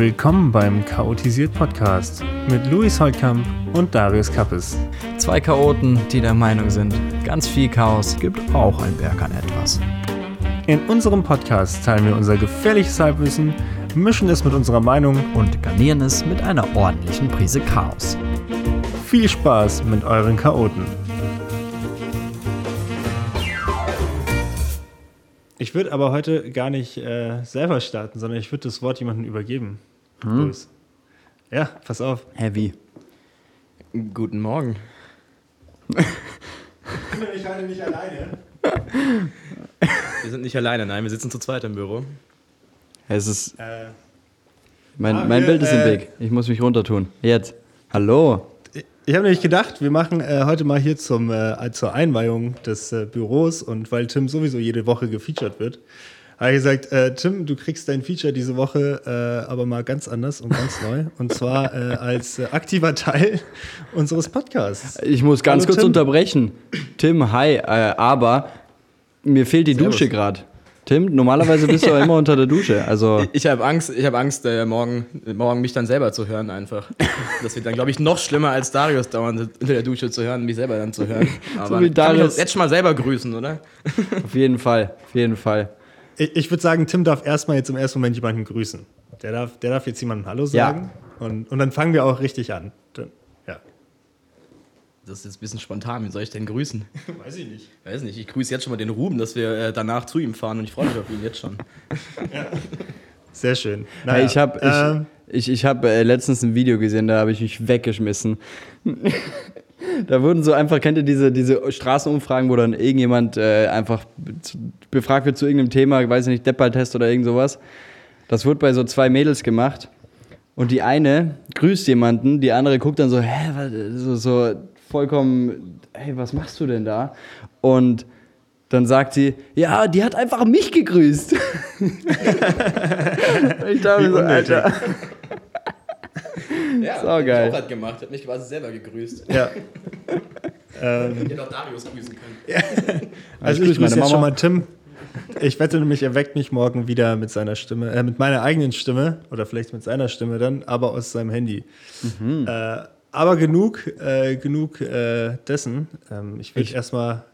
Willkommen beim Chaotisiert Podcast mit Luis Holtkamp und Darius Kappes. Zwei Chaoten, die der Meinung sind, ganz viel Chaos gibt auch ein Berg an etwas. In unserem Podcast teilen wir unser gefährliches Halbwissen, mischen es mit unserer Meinung Und garnieren es mit einer ordentlichen Prise Chaos. viel Spaß mit euren Chaoten. Ich würde aber heute gar nicht äh, selber starten, sondern ich würde das Wort jemandem übergeben. Luis. Ja, pass auf. Heavy. Guten Morgen. Ich halte nicht alleine. Wir sind nicht alleine, nein, wir sitzen zu zweit im Büro. Es ist. Äh, Mein, Ah, mein wir, Bild ist im äh, Weg. Ich muss mich runtertun. Jetzt. Hallo. Ich habe nämlich gedacht, wir machen äh, heute mal hier zum, äh, zur Einweihung des äh, Büros und weil Tim sowieso jede Woche gefeatured wird, habe ich gesagt, äh, Tim, du kriegst dein Feature diese Woche äh, aber mal ganz anders und ganz neu. Und zwar äh, als äh, aktiver Teil unseres Podcasts. Ich muss ganz Hallo, kurz Tim. unterbrechen. Tim, hi. Äh, aber mir fehlt die Servus. Dusche gerade. Tim, normalerweise bist du ja immer unter der Dusche. Also. Ich habe Angst, ich habe Angst, äh, morgen, morgen mich dann selber zu hören einfach. Das wird dann, glaube ich, noch schlimmer als Darius dauernd unter der Dusche zu hören, mich selber dann zu hören. Aber wie ich kann mich Darius- jetzt schon mal selber grüßen, oder? Auf jeden Fall. Auf jeden Fall. Ich, ich würde sagen, Tim darf erstmal jetzt im ersten Moment jemanden grüßen. Der darf, der darf jetzt jemandem Hallo Ja. sagen. Und, und dann fangen wir auch richtig an. Ja. Das ist jetzt ein bisschen spontan, wie soll ich denn grüßen? Weiß ich nicht. Weiß nicht, ich grüße jetzt schon mal den Ruben, dass wir äh, danach zu ihm fahren und ich freue mich auf ihn jetzt schon. Sehr schön. Hey, ich habe ähm, ich, ich, ich hab, äh, letztens ein Video gesehen, da habe ich mich weggeschmissen. Da wurden so einfach, kennt ihr diese, diese Straßenumfragen, wo dann irgendjemand äh, einfach befragt wird zu irgendeinem Thema, ich weiß nicht, Deppaltest oder irgend sowas. Das wurde bei so zwei Mädels gemacht. Und die eine grüßt jemanden, die andere guckt dann so, hä, was, so, so vollkommen, hey, was machst du denn da? Und dann sagt sie, ja, die hat einfach mich gegrüßt. ich dachte so. Alter. Ja, Sau geil. Ich auch grad gemacht, ich habe mich quasi selber gegrüßt. ja. ähm, Ich hätte auch Darius grüßen können. Also Ich ich grüße jetzt schon Mama. mal Tim. Ich wette nämlich, er weckt mich morgen wieder mit seiner Stimme, äh, mit meiner eigenen Stimme oder vielleicht mit seiner Stimme dann, aber aus seinem Handy. Mhm. Äh, aber genug, äh, genug äh, dessen. Ähm, ich will dich erstmal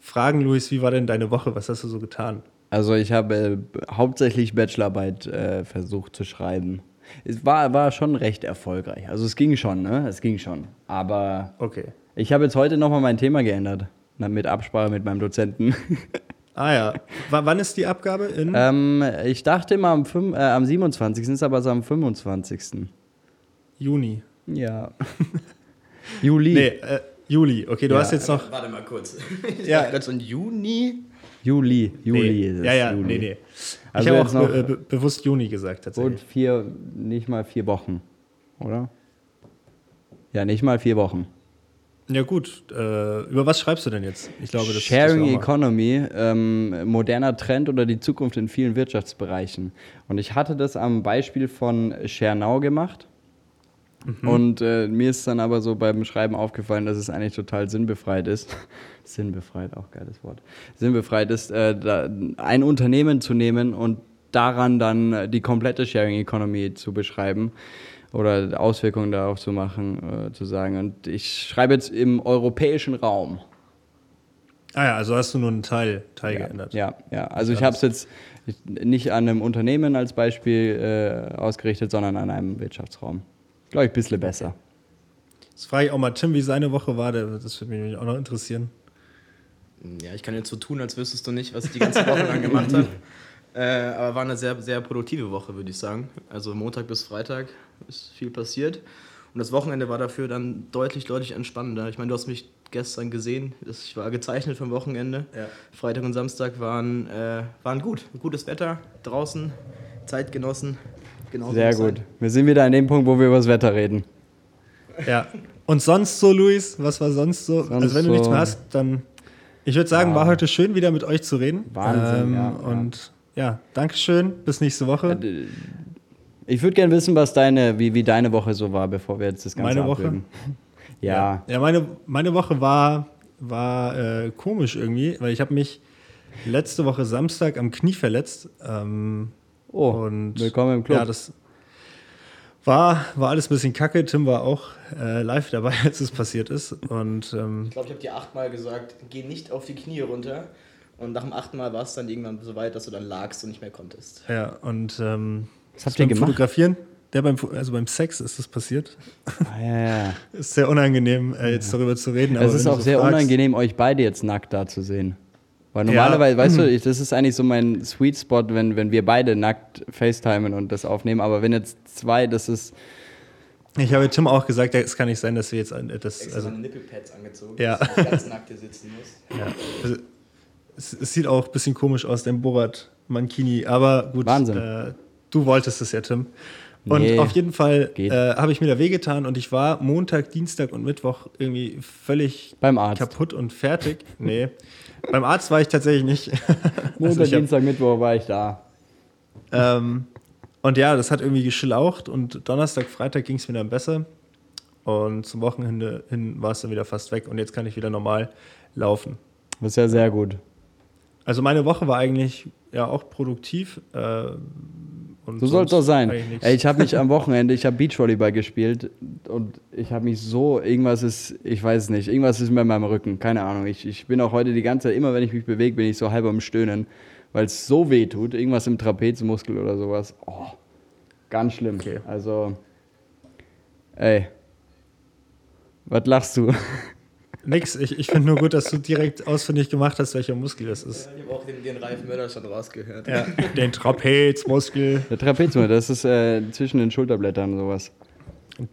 fragen, Luis, wie war denn deine Woche? Was hast du so getan? Also ich habe äh, hauptsächlich Bachelorarbeit äh, versucht zu schreiben. Es war, war schon recht erfolgreich. Also es ging schon, ne? Es ging schon. Aber Okay. ich habe jetzt heute nochmal mein Thema geändert. Mit Absprache mit meinem Dozenten. Ah ja. W wann ist die Abgabe? In? ähm, ich dachte immer am, fünf- äh, am 27. ist aber so am 25. Juni. Ja. Juli. Nee, äh, Juli. Okay, du Ja. hast jetzt noch. Warte mal kurz. Ich Ja. so ein Juni. Juli. Juli nee. ist es. Ja, ja, Juli. nee, nee. Also ich habe auch noch- be be bewusst Juni gesagt, tatsächlich. vier, nicht mal vier Wochen, oder? Ja, nicht mal vier Wochen. Ja, gut. Äh, über was schreibst du denn jetzt? Ich glaube, das Sharing das Economy, ähm, moderner Trend oder die Zukunft in vielen Wirtschaftsbereichen. Und ich hatte das am Beispiel von ShareNow gemacht. Mhm. Und äh, mir ist dann aber so beim Schreiben aufgefallen, dass es eigentlich total sinnbefreit ist. sinnbefreit, auch geiles Wort. Sinnbefreit ist, äh, da, ein Unternehmen zu nehmen und daran dann äh, die komplette Sharing Economy zu beschreiben oder Auswirkungen darauf zu machen, äh, zu sagen. Und ich schreibe jetzt im europäischen Raum. Ah ja, also hast du nur einen Teil, Teil geändert. Ja, ja. Also ich habe es jetzt nicht an einem Unternehmen als Beispiel äh, ausgerichtet, sondern an einem Wirtschaftsraum. Glaube ich, ein bisschen besser. Jetzt frage ich auch mal Tim, wie seine Woche war. Das würde mich auch noch interessieren. Ja, ich kann jetzt so tun, als wüsstest du nicht, was ich die ganze Woche lang gemacht habe. Äh, aber war eine sehr, sehr produktive Woche, würde ich sagen. Also Montag bis Freitag ist viel passiert. Und das Wochenende war dafür dann deutlich, deutlich entspannender. Ich meine, du hast mich gestern gesehen. Das- Ich war gezeichnet vom Wochenende. Ja. Freitag und Samstag waren, äh, waren gut. Gutes Wetter draußen, Zeit Genau so Sehr sein. gut. Wir sind wieder an dem Punkt, wo wir über das Wetter reden. Ja. Und sonst so, Luis? Was war sonst so? Sonst also wenn du nichts so- mehr hast, dann. Ich würde sagen, Ja. war heute schön, wieder mit euch zu reden. Wahnsinn, ja, ja. Und ja, Dankeschön. Bis nächste Woche. Ich würde gerne wissen, was deine, wie, wie deine Woche so war, bevor wir jetzt das Ganze Meine Woche? Ja. Ja, meine, meine Woche war, war äh, komisch irgendwie, weil ich habe mich letzte Woche Samstag am Knie verletzt. Ähm, Oh, und willkommen im Club. Ja, das, War, war alles ein bisschen kacke. Tim war auch äh, live dabei, als es passiert ist. Und ähm, Ich glaube, ich habe dir achtmal gesagt, geh nicht auf die Knie runter. Und nach dem achten Mal war es dann irgendwann so weit, dass du dann lagst und nicht mehr konntest. ja, und ähm, Was habt beim ihr gemacht? Fotografieren, der beim, also beim Sex ist das passiert. Ah, ja, ja. Ist sehr unangenehm, äh, jetzt darüber zu reden. Es ist auch sehr fragst- unangenehm, euch beide jetzt nackt da zu sehen. Weil Ja. normalerweise, weißt du, ich, das ist eigentlich so mein Sweet Spot, wenn, wenn wir beide nackt FaceTimen und das aufnehmen. Aber wenn jetzt zwei, das ist. Ich habe Tim auch gesagt, es kann nicht sein, dass wir jetzt ein- das, also, meine Nippelpads angezogen, Ja. dass du ganz nackt hier sitzen musst. ja, also es, es sieht auch ein bisschen komisch aus, dein Borat Mankini, aber gut, Wahnsinn. Äh, du wolltest es ja, Tim. Und Nee, auf jeden Fall äh, habe ich mir da wehgetan und ich war Montag, Dienstag und Mittwoch irgendwie völlig Beim Arzt. kaputt und fertig. Nee, beim Arzt war ich tatsächlich nicht. Montag, ich hab- Dienstag, Mittwoch war ich da. Ähm, und ja, das hat irgendwie geschlaucht und Donnerstag, Freitag ging es mir dann besser. Und zum Wochenende hin war es dann wieder fast weg und jetzt kann ich wieder normal laufen. Das ist ja sehr gut. Also meine Woche war eigentlich ja auch produktiv. Äh, und So soll es doch sein. Ey, ich habe mich am Wochenende, ich habe Beachvolleyball gespielt und ich habe mich so, irgendwas ist, ich weiß es nicht, irgendwas ist mir in meinem Rücken, keine Ahnung. Ich, ich bin auch heute die ganze Zeit, immer wenn ich mich bewege, bin ich so halb am Stöhnen, weil es so weh tut, irgendwas im Trapezmuskel oder sowas. Oh, ganz schlimm. Okay. Also, ey, was lachst du? Nix, ich, ich finde nur gut, dass du direkt ausfindig gemacht hast, welcher Muskel das ist. Ich habe auch den, den Ralf Möller schon rausgehört. Ja, den Trapezmuskel, Der Trapezmuskel, das ist äh, zwischen den Schulterblättern und sowas.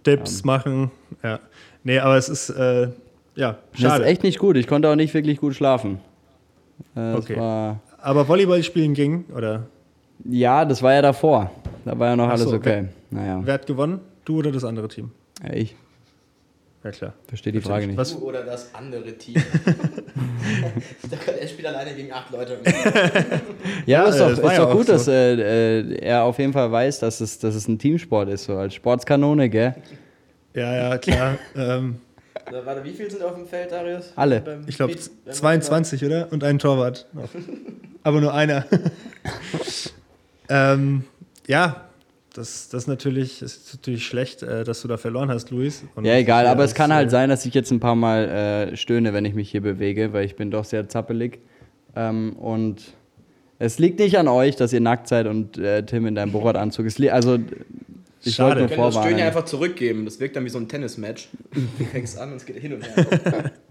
Dips machen. Ja. Nee, aber es ist, äh, ja, Das ist schade. echt nicht gut. Ich konnte auch nicht wirklich gut schlafen. Äh, Okay. war, Aber Volleyball spielen ging, oder? Ja, das war ja davor. Da war ja noch Ach alles so, okay. Naja, Wer hat gewonnen? Du oder das andere Team? ja, ich Ja, klar. verstehe die Frage nicht. Was, Du oder das andere Team. er spielt alleine gegen acht Leute. Ja, Ja, ist äh, doch, das war ist ja doch gut, so. dass äh, äh, er auf jeden Fall weiß, dass es, dass es ein Teamsport ist, so als Sportskanone, gell? ja, ja, klar. ähm, So, warte, wie viel sind auf dem Feld, Darius? Alle. Beim ich glaube Beat- beim 22, oder? Und ein Torwart. Aber nur einer. ähm, ja, das, das, ist natürlich, ist natürlich schlecht, äh, dass du da verloren hast, Luis. Und Ja, egal, aber es kann halt sein, dass ich jetzt ein paar Mal äh, stöhne, wenn ich mich hier bewege, weil ich bin doch sehr zappelig. Ähm, und es liegt nicht an euch, dass ihr nackt seid und äh, Tim in deinem Borat-Anzug ist. Also, ich Schade. wollte nur Wir können das Stöhnen ja einfach zurückgeben. Das wirkt dann wie so ein Tennismatch. Du fängst an und es geht hin und her.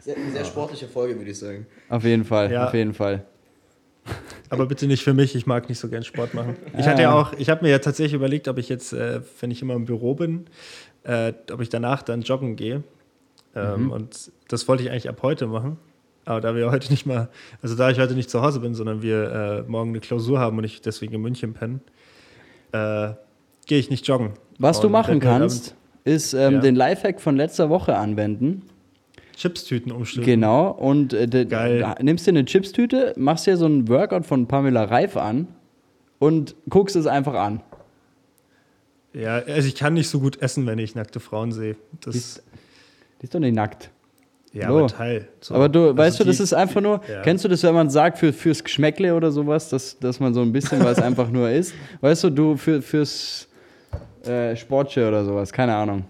Sehr, eine sehr sportliche Folge, würde ich sagen. Auf jeden Fall, Ja. auf jeden Fall. Aber bitte nicht für mich, ich mag nicht so gern Sport machen. Ich hatte ja auch, ich habe mir ja tatsächlich überlegt, ob ich jetzt, äh, wenn ich immer im Büro bin, äh, ob ich danach dann joggen gehe. Ähm, Und das wollte ich eigentlich ab heute machen. Aber da wir heute nicht mal, also da ich heute nicht zu Hause bin, sondern wir äh, morgen eine Klausur haben und ich deswegen in München penne, äh, gehe ich nicht joggen. Was du Und machen werd mir kannst, ist ähm, Ja. den Lifehack von letzter Woche anwenden. Chipstüten umstülpen. Genau. Und äh, de, Geil. nimmst dir eine Chipstüte, machst dir so einen Workout von Pamela Reif an und guckst es einfach an. Ja, also ich kann nicht so gut essen, wenn ich nackte Frauen sehe. Das, Ist- Die ist doch nicht nackt. ja, so. aber Teil. So. Aber du, Also weißt du, das die- ist einfach nur, Ja. kennst du das, wenn man sagt, für, fürs Geschmäckle oder sowas, dass, dass man so ein bisschen was einfach nur isst? Weißt du, du für, fürs äh, Sportsche oder sowas, keine Ahnung.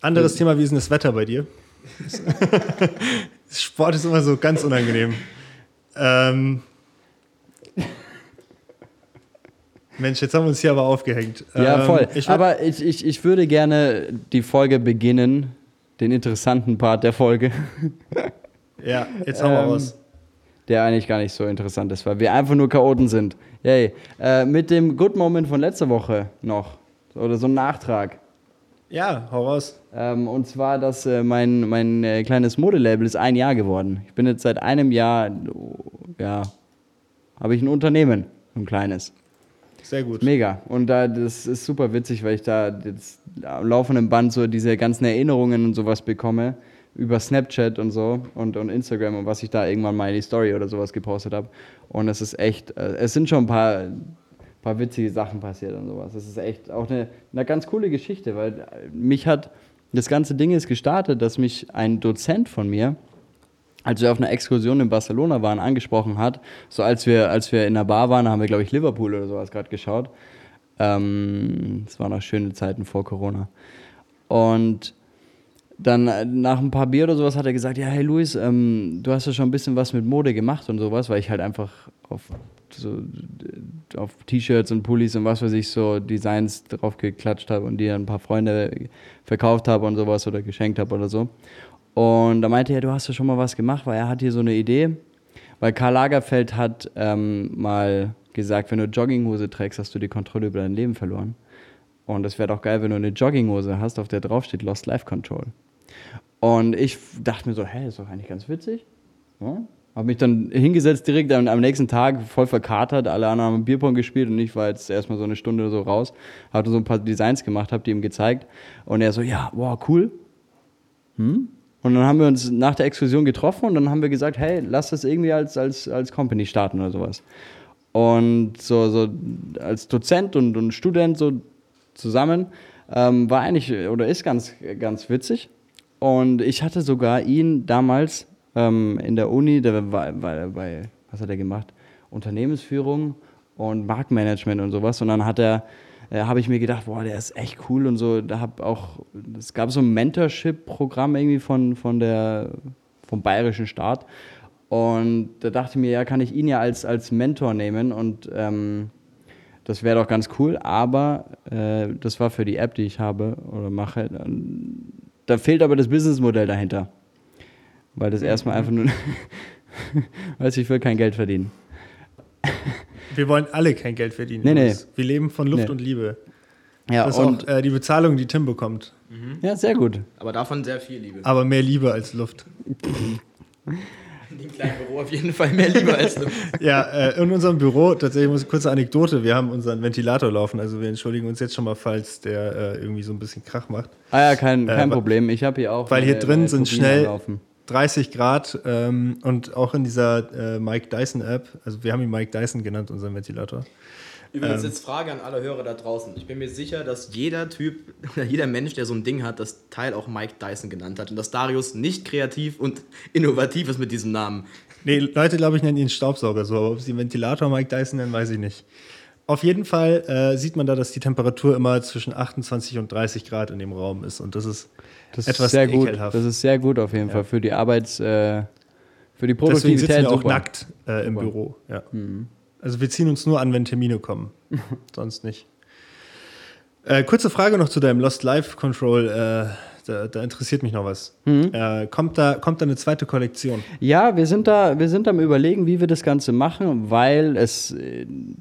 Anderes Thema, wie ist denn das Wetter bei dir? Sport ist immer so ganz unangenehm. Ähm, Mensch, jetzt haben wir uns hier aber aufgehängt. Ja, Ähm, voll. Ich Aber ich, ich, ich würde gerne die Folge beginnen, den interessanten Part der Folge, ja, jetzt hauen wir Ähm, raus. der eigentlich gar nicht so interessant ist, weil wir einfach nur Chaoten sind. Yay. Äh, mit dem Good Moment von letzter Woche noch. Oder so ein Nachtrag. Ja, hau raus. Ähm, und zwar, dass äh, mein, mein äh, kleines Modelabel ist ein Jahr geworden. Ich bin jetzt seit einem Jahr, ja, habe ich ein Unternehmen, ein kleines. Sehr gut. Mega. Und da, das ist super witzig, weil ich da jetzt am laufenden Band so diese ganzen Erinnerungen und sowas bekomme über Snapchat und so und, und Instagram und was ich da irgendwann mal in die Story oder sowas gepostet habe. Und es ist echt, äh, es sind schon ein paar, paar witzige Sachen passiert und sowas. Es ist echt auch eine, eine ganz coole Geschichte, weil mich hat, das ganze Ding ist gestartet, dass mich ein Dozent von mir, als wir auf einer Exkursion in Barcelona waren, angesprochen hat. So als wir, als wir in der Bar waren, haben wir, glaube ich, Liverpool oder sowas gerade geschaut. Ähm, Es waren noch schöne Zeiten vor Corona. Und dann äh, nach ein paar Bier oder sowas hat er gesagt, ja, hey Luis, ähm, du hast ja schon ein bisschen was mit Mode gemacht und sowas, weil ich halt einfach auf, so, auf T-Shirts und Pullis und was weiß ich so Designs drauf geklatscht habe und die an ein paar Freunde verkauft habe und sowas oder geschenkt habe oder so. Und da meinte er, du hast ja schon mal was gemacht, weil er hat hier so eine Idee, weil Karl Lagerfeld hat ähm, mal gesagt, wenn du Jogginghose trägst, hast du die Kontrolle über dein Leben verloren. Und es wäre doch geil, wenn du eine Jogginghose hast, auf der draufsteht Lost Life Control. Und ich dachte mir so, hä, ist doch eigentlich ganz witzig. Ja? Habe mich dann hingesetzt direkt am, am, nächsten Tag, voll verkatert. Alle anderen haben Bierpong gespielt und ich war jetzt erstmal so eine Stunde so raus. Hatte so ein paar Designs gemacht, habe die ihm gezeigt. Und er so, ja, wow, cool. Hm? Und dann haben wir uns nach der Exkursion getroffen und dann haben wir gesagt, hey, lass das irgendwie als, als, als Company starten oder sowas. Und so, so als Dozent und, und Student so zusammen ähm, war eigentlich oder ist ganz, ganz witzig. Und ich hatte sogar ihn damals ähm, in der Uni, der war, war bei, was hat er gemacht? Unternehmensführung und Marktmanagement und sowas. Und dann hat er, äh, habe ich mir gedacht, boah, der ist echt cool und so. Da habe auch, es gab so ein Mentorship-Programm irgendwie von, von der, vom bayerischen Staat. Und da dachte ich mir, ja, kann ich ihn ja als, als Mentor nehmen und ähm, das wäre doch ganz cool, aber äh, das war für die App, die ich habe oder mache. Da fehlt aber das Businessmodell dahinter. Weil das erstmal einfach nur. weiß ich will kein Geld verdienen. Wir wollen alle kein Geld verdienen. Nee, nee. Wir leben von Luft nee. und Liebe. Ja, das ist und auch äh, die Bezahlung, die Tim bekommt. Mhm. Ja, sehr gut. Aber davon sehr viel Liebe. Aber mehr Liebe als Luft. In dem kleinen Büro auf jeden Fall mehr Liebe als Luft. ja, äh, in unserem Büro, tatsächlich muss ich kurze Anekdote, wir haben unseren Ventilator laufen, also wir entschuldigen uns jetzt schon mal, falls der äh, irgendwie so ein bisschen Krach macht. Ah ja, kein, kein äh, Problem, ich habe hier auch... Weil hier drin sind schnell 30 Grad ähm, und auch in dieser äh, Mike Dyson App, also wir haben ihn Mike Dyson genannt, unseren Ventilator. Übrigens ähm, jetzt Frage an alle Hörer da draußen. Ich bin mir sicher, dass jeder Typ oder jeder Mensch, der so ein Ding hat, das Teil auch Mike Dyson genannt hat und dass Darius nicht kreativ und innovativ ist mit diesem Namen. Nee, Leute, glaube ich, nennen ihn Staubsauger so, aber ob sie Ventilator Mike Dyson nennen, weiß ich nicht. Auf jeden Fall äh, sieht man da, dass die Temperatur immer zwischen 28 und 30 Grad in dem Raum ist und das ist das etwas ist sehr ekelhaft. gut. Das ist sehr gut auf jeden ja. Fall für die Arbeits, äh, für die Produktivität. Deswegen sitzen wir auch super. nackt äh, im super. Büro. Ja. Mhm. Also wir ziehen uns nur an, wenn Termine kommen. Sonst nicht. Äh, kurze Frage noch zu deinem Lost Life Control. Äh, da, da, interessiert mich noch was. Mhm. Äh, kommt, da, kommt da eine zweite Kollektion? Ja, wir sind da, wir sind am überlegen, wie wir das Ganze machen, weil es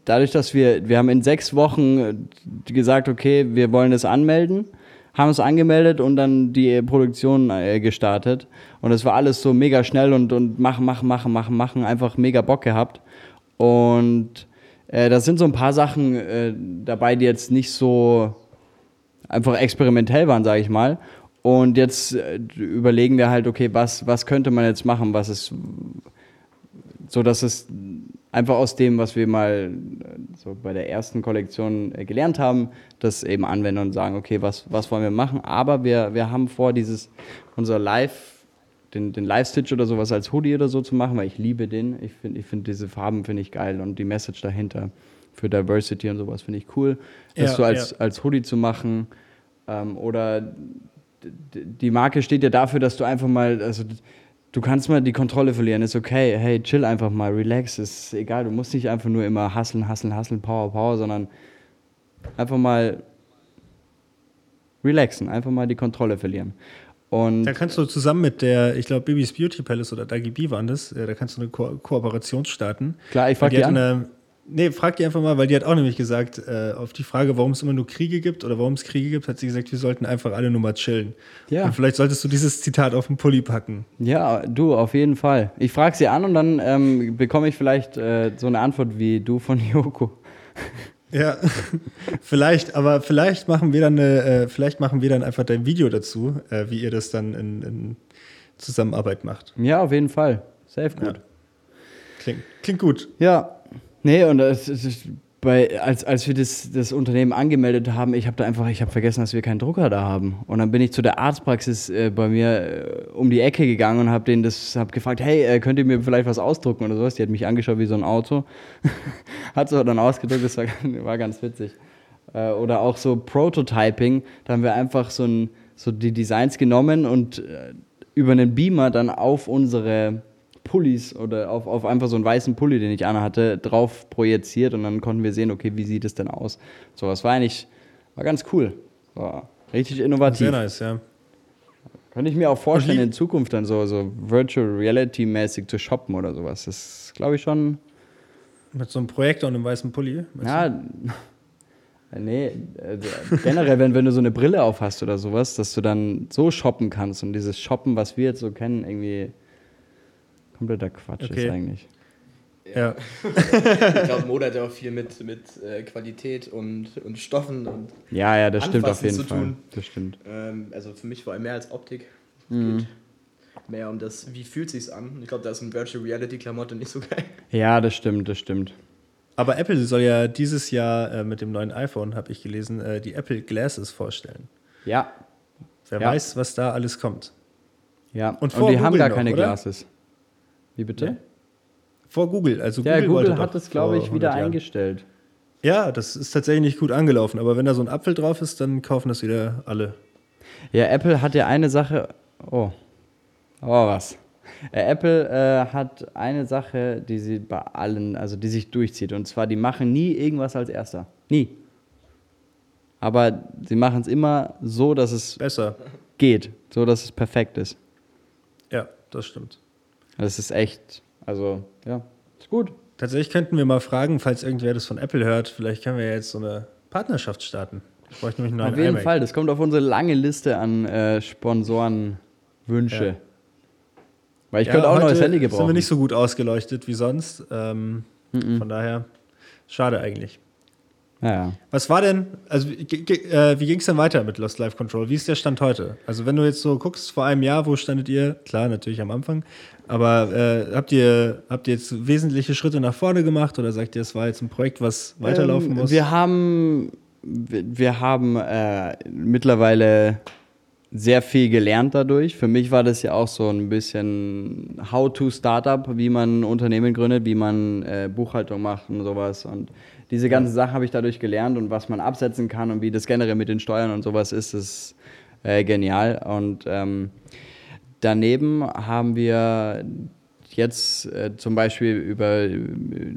dadurch, dass wir, wir haben in sechs Wochen gesagt, okay, wir wollen es anmelden, haben es angemeldet und dann die Produktion äh, gestartet. Und es war alles so mega schnell und, und machen, machen, machen, machen, machen, einfach mega Bock gehabt. Und äh, da sind so ein paar Sachen äh, dabei, die jetzt nicht so einfach experimentell waren, sage ich mal. Und jetzt äh, überlegen wir halt, okay, was, was könnte man jetzt machen, was ist so, dass es einfach aus dem, was wir mal äh, so bei der ersten Kollektion äh, gelernt haben, das eben anwenden und sagen, okay, was, was wollen wir machen? Aber wir, wir haben vor, dieses, unser Live- den, den Live-Stitch oder sowas als Hoodie oder so zu machen, weil ich liebe den. Ich finde ich find diese Farben finde ich geil und die Message dahinter für Diversity und sowas finde ich cool. Das ja, so als, ja. als Hoodie zu machen. Ähm, oder die Marke steht ja dafür, dass du einfach mal, also du kannst mal die Kontrolle verlieren, ist okay. Hey, chill einfach mal, relax, ist egal. Du musst nicht einfach nur immer hasseln, hasseln, hasseln, power, power, sondern einfach mal relaxen, einfach mal die Kontrolle verlieren. Und da kannst du zusammen mit der, ich glaube, Bibis Beauty Palace oder Dagi B waren das, da kannst du eine Ko Kooperation starten. Klar, ich frage die, die an. Eine, nee, frag die einfach mal, weil die hat auch nämlich gesagt, äh, auf die Frage, warum es immer nur Kriege gibt oder warum es Kriege gibt, hat sie gesagt, wir sollten einfach alle nur mal chillen. Ja. Und vielleicht solltest du dieses Zitat auf den Pulli packen. Ja, du, auf jeden Fall. Ich frage sie an und dann ähm, bekomme ich vielleicht äh, so eine Antwort wie du von Yoko. Ja, vielleicht, aber vielleicht machen wir dann eine, äh, vielleicht machen wir dann einfach dein Video dazu, äh, wie ihr das dann in, in, Zusammenarbeit macht. Ja, auf jeden Fall. Safe gut. Ja. Klingt, klingt gut. Ja. Nee, und es ist bei, als, als wir das, das Unternehmen angemeldet haben, ich habe da einfach, ich habe vergessen, dass wir keinen Drucker da haben. Und dann bin ich zu der Arztpraxis äh, bei mir äh, um die Ecke gegangen und habe denen das, habe gefragt, hey, äh, könnt ihr mir vielleicht was ausdrucken oder sowas? Die hat mich angeschaut wie so ein Auto, hat so dann ausgedruckt, das war, war ganz witzig. Äh, oder auch so Prototyping, da haben wir einfach so, ein, so die Designs genommen und äh, über einen Beamer dann auf unsere Pullis oder auf, auf einfach so einen weißen Pulli, den ich anhatte, drauf projiziert und dann konnten wir sehen, okay, wie sieht es denn aus? So, das war eigentlich, war ganz cool. War richtig innovativ. Sehr nice, ja. Könnte ich mir auch vorstellen, in Zukunft dann so, so Virtual Reality-mäßig zu shoppen oder sowas. Das ist, glaube ich, schon. Mit so einem Projektor und einem weißen Pulli? meinst du? Ja, nee, also generell, wenn, wenn du so eine Brille auf hast oder sowas, dass du dann so shoppen kannst und dieses Shoppen, was wir jetzt so kennen, irgendwie kompletter Quatsch Okay. ist eigentlich. Ja. Ich glaube, Mode hat ja auch viel mit, mit äh, Qualität und, und Stoffen und Ja, ja, das stimmt auf Anfassen jeden zu Fall. tun. Das stimmt. ähm, also für mich vor allem mehr als Optik. Es Mhm. geht mehr um das, wie fühlt sich's an. Ich glaube, da ist ein Virtual Reality Klamotte nicht so geil. Ja, das stimmt, das stimmt. Aber Apple soll ja dieses Jahr äh, mit dem neuen iPhone, habe ich gelesen, äh, die Apple Glasses vorstellen. Ja, Wer Ja. weiß, was da alles kommt. ja. Und Und, die haben gar noch, keine oder? Glasses. Wie bitte? Nee. Vor Google. Also Ja, Google, Google, wollte hat das, glaube ich, wieder 100 Jahren. eingestellt. Ja, das ist tatsächlich nicht gut angelaufen. Aber wenn da so ein Apfel drauf ist, dann kaufen das wieder alle. Ja, Apple hat ja eine Sache. Oh. Oh, was? Apple äh, hat eine Sache, die sie bei allen, also die sich durchzieht. Und zwar, die machen nie irgendwas als erster. Nie. Aber sie machen es immer so, dass es Besser. geht. So, dass es perfekt ist. Ja, das stimmt. Das ist echt, also, ja, ist gut. Tatsächlich könnten wir mal fragen, falls irgendwer das von Apple hört, vielleicht können wir jetzt so eine Partnerschaft starten. Ich bräuchte nämlich einen neuen Auf jeden iMac. Fall, das kommt auf unsere lange Liste an äh, Sponsorenwünsche. Ja. Weil ich Ja, könnte auch ein neues Handy sind wir gebrauchen. nicht so gut ausgeleuchtet wie sonst. Ähm, Von daher, schade eigentlich. Ja. Was war denn, also äh, wie ging es denn weiter mit Lost Life Control? Wie ist der Stand heute? Also wenn du jetzt so guckst, vor einem Jahr, wo standet ihr? Klar, natürlich am Anfang. Aber äh, habt, ihr, habt ihr jetzt wesentliche Schritte nach vorne gemacht oder sagt ihr, es war jetzt ein Projekt, was weiterlaufen Ähm, muss? Wir haben, wir, wir haben äh, mittlerweile sehr viel gelernt dadurch. Für mich war das ja auch so ein bisschen How-to-Startup, wie man ein Unternehmen gründet, wie man äh, Buchhaltung macht und sowas. Und diese ganzen Sachen habe ich dadurch gelernt und was man absetzen kann und wie das generell mit den Steuern und sowas ist, ist äh, genial. Und ähm, Daneben haben wir jetzt äh, zum Beispiel über,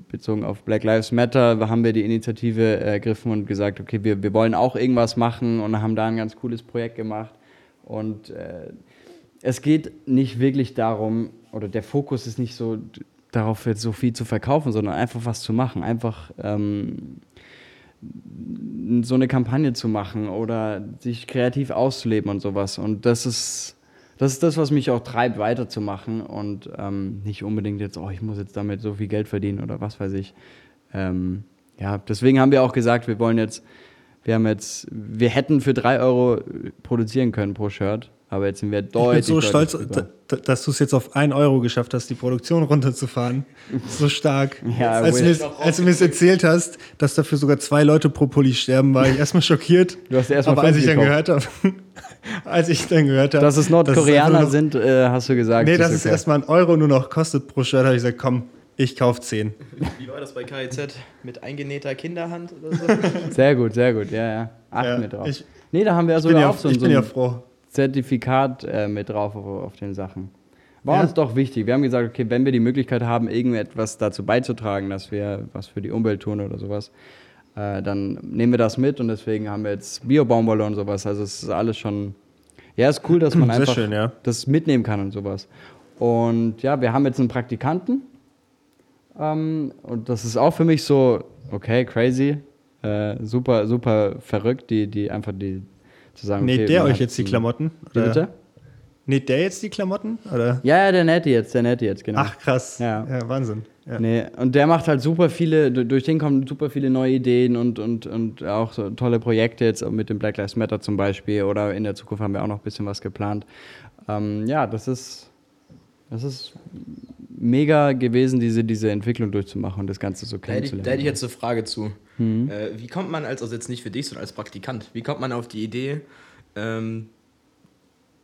bezogen auf Black Lives Matter, haben wir die Initiative ergriffen und gesagt, okay, wir, wir wollen auch irgendwas machen und haben da ein ganz cooles Projekt gemacht. Und äh, es geht nicht wirklich darum, oder der Fokus ist nicht so darauf, jetzt so viel zu verkaufen, sondern einfach was zu machen. Einfach ähm, so eine Kampagne zu machen oder sich kreativ auszuleben und sowas. Und das ist, das ist das, was mich auch treibt, weiterzumachen und ähm, nicht unbedingt jetzt, oh, ich muss jetzt damit so viel Geld verdienen oder was weiß ich. Ähm, ja, deswegen haben wir auch gesagt, wir wollen jetzt, wir haben jetzt, wir hätten für drei Euro produzieren können pro Shirt, aber jetzt sind wir ich bin deutlich, so deutlich stolz, drüber. dass du es jetzt auf 1 Euro geschafft hast, die Produktion runterzufahren. So stark. Ja, als, du mir, als du mir es erzählt hast, dass dafür sogar zwei Leute pro Pulli sterben, war ich erstmal schockiert. Du hast erst mal Aber als ich dann gekauft. gehört habe, als ich dann gehört habe, Dass es Nordkoreaner nur noch- sind, äh, hast du gesagt. Nee, ist dass es okay. erstmal ein Euro nur noch kostet pro Shirt, habe ich gesagt, komm, ich kauf 10. Wie war das bei KIZ? Mit eingenähter Kinderhand oder so? Sehr gut, sehr gut, ja, ja. Achten Ja, wir drauf. ich- nee, da haben wir ja, auch so, ich so bin ja froh. Zertifikat äh, mit drauf auf, auf den Sachen. War Ja. uns doch wichtig. Wir haben gesagt, okay, wenn wir die Möglichkeit haben, irgendetwas dazu beizutragen, dass wir was für die Umwelt tun oder sowas, äh, dann nehmen wir das mit und deswegen haben wir jetzt Bio-Baumwolle und sowas. Also es ist alles schon. Ja, ist cool, dass man einfach schön, ja. das mitnehmen kann und sowas. Und ja, wir haben jetzt einen Praktikanten. Ähm, und das ist auch für mich so, okay, crazy. Äh, super, super verrückt, die, die einfach die zu sagen. Näht okay, der euch jetzt die Klamotten? Oder bitte? Näht der jetzt die Klamotten? Oder? Ja, ja, der Nette jetzt, der Nette jetzt, genau. Ach, krass. Ja. Wahnsinn. Ja. Nee, und der macht halt super viele, du- durch den kommen super viele neue Ideen und, und, und auch so tolle Projekte jetzt mit dem Black Lives Matter zum Beispiel oder in der Zukunft haben wir auch noch ein bisschen was geplant. Ähm, ja, das ist, das ist mega gewesen, diese, diese Entwicklung durchzumachen und das Ganze so kennenzulernen. da hätte ich jetzt eine Frage zu. Mhm. Äh, wie kommt man als, also jetzt nicht für dich, sondern als Praktikant, wie kommt man auf die Idee, ähm,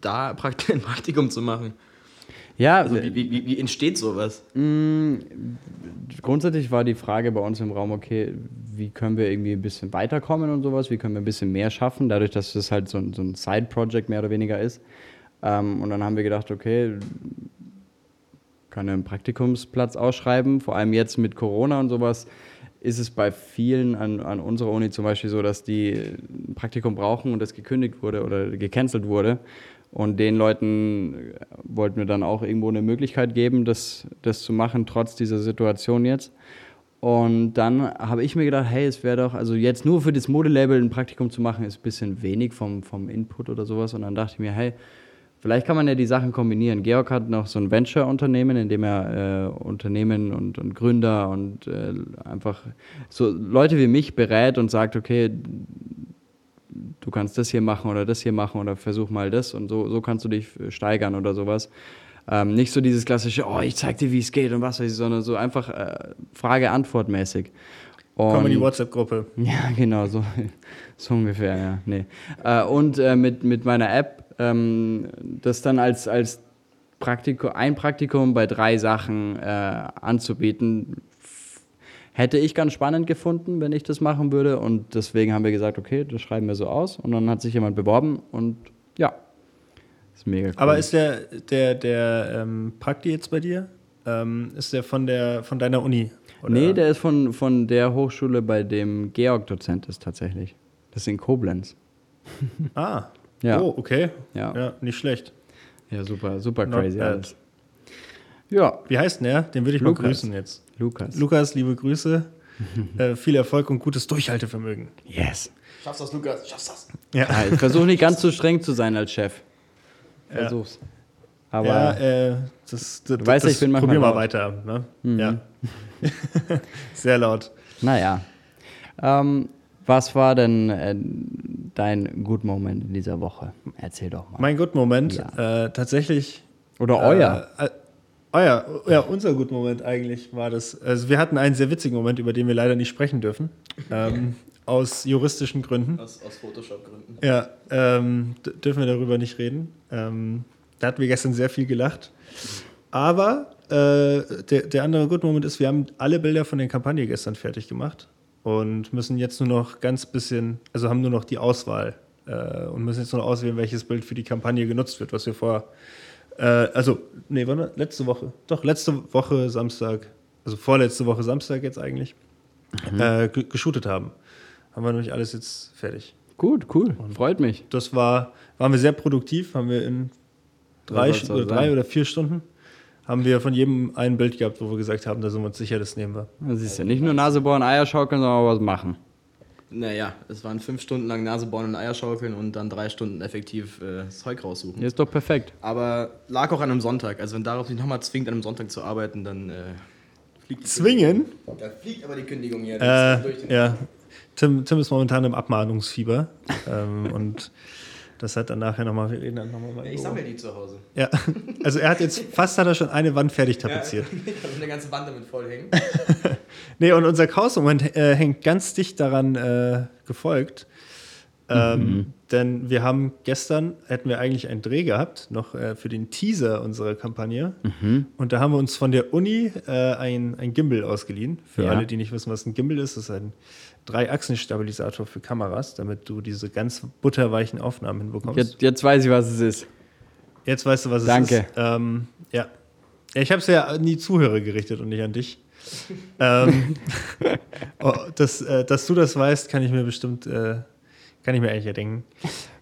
da ein Praktikum zu machen? Ja, Also wie, wie, wie- entsteht sowas? grundsätzlich war die Frage bei uns im Raum, okay, wie können wir irgendwie ein bisschen weiterkommen und sowas, wie können wir ein bisschen mehr schaffen, dadurch, dass es halt so ein, so ein Side-Project mehr oder weniger ist. Ähm, und dann haben wir gedacht, okay, kann einen Praktikumsplatz ausschreiben, vor allem jetzt mit Corona und sowas. Ist es bei vielen an, an unserer Uni zum Beispiel so, dass die ein Praktikum brauchen und das gekündigt wurde oder gecancelt wurde. Und den Leuten äh, wollten wir dann auch irgendwo eine Möglichkeit geben, das, das zu machen, trotz dieser Situation jetzt. Und dann habe ich mir gedacht, hey, es wäre doch, also jetzt nur für das Modelabel ein Praktikum zu machen, ist ein bisschen wenig vom, vom Input oder sowas. Und dann dachte ich mir, hey, vielleicht kann man ja die Sachen kombinieren. Georg hat noch so ein Venture-Unternehmen, in dem er äh, Unternehmen und, und Gründer und äh, einfach so Leute wie mich berät und sagt, okay, du kannst das hier machen oder das hier machen oder versuch mal das und so, so kannst du dich steigern oder sowas. Ähm, nicht so dieses klassische, oh, ich zeig dir, wie es geht und was weiß ich, sondern so einfach äh, Frage-Antwort-mäßig. Komm in die WhatsApp-Gruppe. ja, genau, so, so ungefähr, ja. Nee. Äh, und äh, mit, mit meiner App, ähm, das dann als, als Praktikum, ein Praktikum bei drei Sachen äh, anzubieten, hätte ich ganz spannend gefunden, wenn ich das machen würde. Und deswegen haben wir gesagt, okay, das schreiben wir so aus. Und dann hat sich jemand beworben und ja, ist mega cool. Aber ist der, der, der ähm, Prakti jetzt bei dir? Ähm, ist der von, der von deiner Uni? Oder? Nee, der ist von, von der Hochschule, bei dem Georg Dozent ist tatsächlich. Das ist in Koblenz. Ah. Ja. Oh, okay. Ja. ja nicht schlecht. Ja, super, super Not crazy bad. alles. Ja, Wie heißt denn der? Den würde ich mal Lukas. grüßen jetzt. Lukas. Lukas, liebe Grüße. äh, viel Erfolg und gutes Durchhaltevermögen. yes. Schaffst das, Lukas? Schaffst das? Ja, Ja, ich versuche nicht ganz so streng zu sein als Chef. Versuch's. Aber ja äh, das, das, Du weißt ja, das ich bin manchmal probier mal laut. weiter. Ne? Ja. Sehr laut. naja. Ähm, was war denn äh, dein Good Moment in dieser Woche? Erzähl doch mal. Mein Good Moment, Ja. äh, tatsächlich. Oder euer. Äh, äh, euer, ja, unser Good Moment eigentlich war das. Also wir hatten einen sehr witzigen Moment, über den wir leider nicht sprechen dürfen. Ähm, aus juristischen Gründen. Aus, aus Photoshop-Gründen. Ja, ähm, dürfen wir darüber nicht reden. Ähm, da hatten wir gestern sehr viel gelacht. Aber äh, der, der andere Good Moment ist, wir haben alle Bilder von der Kampagne gestern fertig gemacht und müssen jetzt nur noch ganz bisschen, also haben nur noch die Auswahl äh, und müssen jetzt nur noch auswählen, welches Bild für die Kampagne genutzt wird, was wir vor, äh, also, nee, das? letzte Woche, doch, letzte Woche Samstag, also vorletzte Woche Samstag jetzt eigentlich, äh, ge- geshootet haben. Haben wir nämlich alles jetzt fertig Gut, cool. Freut mich. das war, waren wir sehr produktiv, haben wir in drei, oder, drei sein. oder vier Stunden haben wir von jedem ein Bild gehabt, wo wir gesagt haben, da sind wir uns sicher, das nehmen wir. Das ist ja nicht nur Nase bohren, Eier schaukeln, sondern auch was machen. Naja, es waren fünf Stunden lang Nasebohren und Eierschaukeln und dann drei Stunden effektiv äh, Zeug raussuchen. Ja, ist doch perfekt. Aber lag auch an einem Sonntag. Also wenn darauf nicht nochmal zwingt, an einem Sonntag zu arbeiten, dann äh, fliegt die Zwingen? Kündigung. Da fliegt aber die Kündigung hier. Äh, durch den ja. Tim, Tim ist momentan im Abmahnungsfieber. ähm, und das hat dann nachher nochmal, wir reden dann nochmal mal. Ich sammle die zu Hause. Ja, also er hat jetzt, fast hat er schon eine Wand fertig tapeziert. ich habe eine ganze Wand damit vollhängen. Nee, und unser Chaos-Moment äh, hängt ganz dicht daran äh, gefolgt. Ähm, Denn wir haben gestern, hätten wir eigentlich einen Dreh gehabt, noch äh, für den Teaser unserer Kampagne. Und da haben wir uns von der Uni äh, ein, ein Gimbal ausgeliehen. Für Ja. alle, die nicht wissen, was ein Gimbal ist, das ist ein Dreiachsenstabilisator für Kameras, damit du diese ganz butterweichen Aufnahmen hinbekommst. Jetzt, jetzt weiß ich, was es ist. Jetzt weißt du, was es Danke. ist. Ähm, ja. ja. Ich habe es ja an die Zuhörer gerichtet und nicht an dich. ähm, oh, das, äh, dass du das weißt, kann ich mir bestimmt, äh, kann ich mir eigentlich erdenken.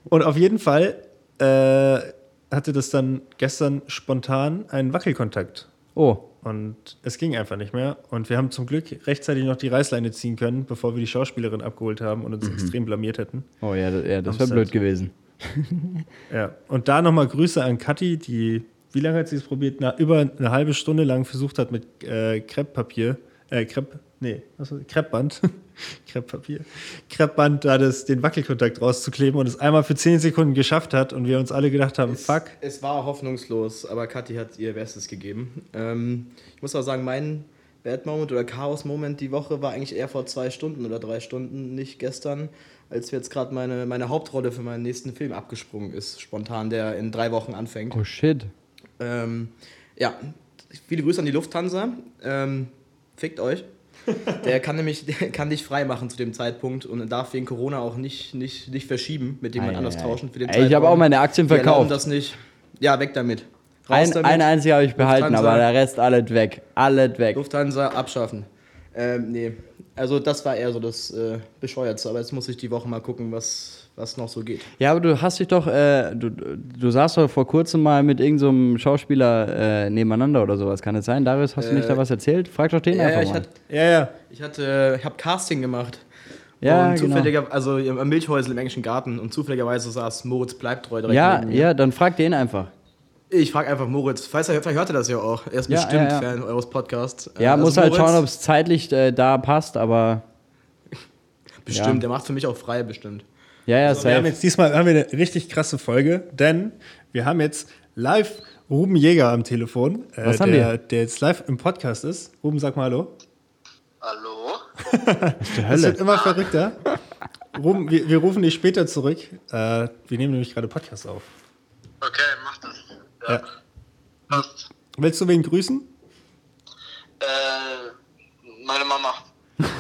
Und auf jeden Fall äh, hatte das dann gestern spontan einen Wackelkontakt. Oh, Und es ging einfach nicht mehr. Und wir haben zum Glück rechtzeitig noch die Reißleine ziehen können, bevor wir die Schauspielerin abgeholt haben und uns extrem blamiert hätten. oh ja, das, ja, das wäre blöd gewesen. Ja, und da nochmal Grüße an Kathi, die, wie lange hat sie es probiert? Na, über eine halbe Stunde lang versucht hat mit äh, Krepppapier, äh, Krepp, nee, das? Kreppband, Krepppapier, Kreppband da das, den Wackelkontakt rauszukleben und es einmal für 10 Sekunden geschafft hat und wir uns alle gedacht haben, fuck, Es, es war hoffnungslos, aber Kathi hat ihr Bestes gegeben. Ähm, ich muss auch sagen, mein Bad Moment oder Chaos Moment die Woche war eigentlich eher vor zwei Stunden oder drei Stunden, nicht gestern, als jetzt gerade meine, meine Hauptrolle für meinen nächsten Film abgesprungen ist, spontan, der in drei Wochen anfängt. Oh shit. Ähm, Ja, viele Grüße an die Lufthansa. Ähm, fickt euch. Der kann nämlich der kann dich frei machen zu dem Zeitpunkt und darf wegen Corona auch nicht, nicht, nicht verschieben, mit jemand Ei, anders ei, ei. tauschen für den Ey, ich habe auch meine Aktien verkauft. das nicht. Ja, weg damit. Raus Ein, damit. ein einziger habe ich behalten, Lufthansa. aber der Rest alles weg. Alles weg. Lufthansa abschaffen. Ähm, nee, also das war eher so das äh, Bescheuertste, aber jetzt muss ich die Woche mal gucken, was, was noch so geht. Ja, aber du hast dich doch, äh, du, du saßt doch vor kurzem mal mit irgendeinem Schauspieler äh, nebeneinander oder sowas. Kann es sein? Darius, hast du nicht Äh, da was erzählt? Frag doch den Ja, einfach ja, ich mal. hatte, Ja, ja. ich hatte, ich habe Casting gemacht. Ja, und genau. zufälliger, also am Milchhäusl im englischen Garten und zufälligerweise saß Moritz Bleibtreu direkt ja, neben mir. ja, dann frag den einfach. Ich frage einfach Moritz, falls er, vielleicht hört er das ja auch. Er ist Ja, bestimmt ja, ja. Fan eures Podcasts. Ja, Äh, muss also halt Moritz, schauen, ob es zeitlich äh, da passt, aber Bestimmt, der macht für mich auch frei, bestimmt. Ja, ja, Wir haben jetzt diesmal haben wir eine richtig krasse Folge, denn wir haben jetzt live Ruben Jäger am Telefon, äh, Was haben der, wir? der jetzt live im Podcast ist. Ruben, sag mal Hallo. Hallo? Es wird immer verrückter. Ruben, wir, wir rufen dich später zurück. Äh, wir nehmen nämlich gerade Podcast auf. Okay, mach das. Ja. Ja. Passt. Willst du wen grüßen? Äh, meine Mama.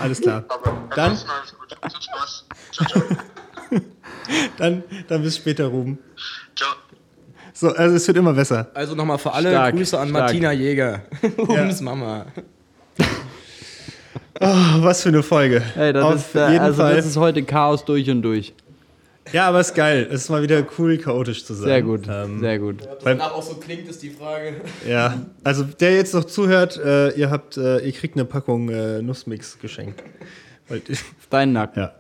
Alles klar. Aber Dann, alles gut. Viel Spaß. Ciao, ciao. Dann, dann bis später, Ruben. ciao. So, also es wird immer besser. Also nochmal für alle Stark, Grüße an stark. Martina Jäger. Rubens Mama. Oh, was für eine Folge. Ey, das, Auf ist, äh, jeden also Fall. das ist heute Chaos durch und durch. ja, aber es ist geil. Es ist mal wieder cool, chaotisch zu sein. Sehr gut, Ähm, sehr gut. Ob das Beim- danach auch so klingt, ist die Frage. Ja, also der jetzt noch zuhört, äh, ihr habt, äh, ihr kriegt eine Packung äh, Nussmix geschenkt. Deinen Nacken. ja.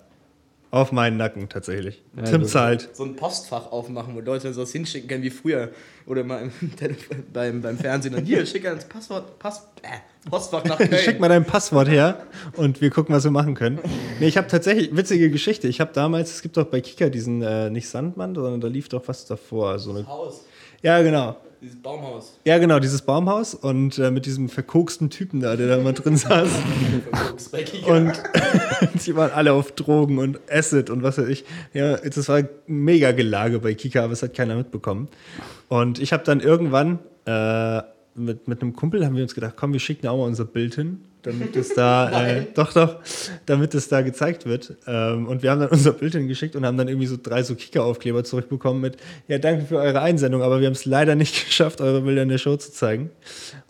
Auf meinen Nacken tatsächlich. Ja, Tim zahlt. So ein Postfach aufmachen, wo Leute sowas hinschicken können wie früher. Oder mal beim, beim Fernsehen. Dann hier, schick ans Passwort, Pass, äh, Postfach nach Köln. Schick mal dein Passwort her und wir gucken, was wir machen können. Nee, ich habe tatsächlich witzige Geschichte. Ich habe damals, es gibt doch bei Kika diesen, äh, nicht Sandmann, sondern da lief doch was davor. So eine, Haus, ja, genau. Dieses Baumhaus. Ja, genau, dieses Baumhaus und äh, mit diesem verkoksten Typen da, der da mal drin saß. Und die waren alle auf Drogen und Acid und was weiß ich. Ja, das war mega Gelage bei Kika, aber es hat keiner mitbekommen. Und ich habe dann irgendwann äh, mit, mit einem Kumpel haben wir uns gedacht, komm, wir schicken auch mal unser Bild hin, damit es da, äh, doch, doch, damit es da gezeigt wird. Ähm, und wir haben dann unser Bild hingeschickt und haben dann irgendwie so drei so Kika-Aufkleber zurückbekommen mit, ja, danke für eure Einsendung, aber wir haben es leider nicht geschafft, eure Bilder in der Show zu zeigen.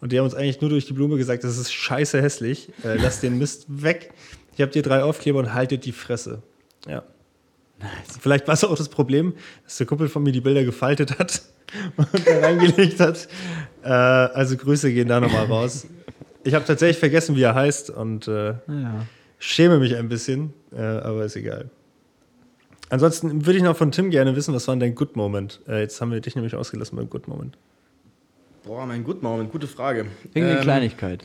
Und die haben uns eigentlich nur durch die Blume gesagt, das ist scheiße hässlich, äh, lasst den Mist weg. Ich habe dir drei Aufkleber und haltet die Fresse. Ja. Vielleicht war es auch das Problem, dass der Kumpel von mir die Bilder gefaltet hat und da reingelegt hat. Äh, also Grüße gehen da nochmal raus. Ich habe tatsächlich vergessen, wie er heißt und äh, Ja. schäme mich ein bisschen, äh, aber ist egal. Ansonsten würde ich noch von Tim gerne wissen, was war denn dein Good Moment? Äh, jetzt haben wir dich nämlich ausgelassen beim Good Moment. Boah, mein Good Moment, gute Frage. Irgendeine Ähm, Kleinigkeit.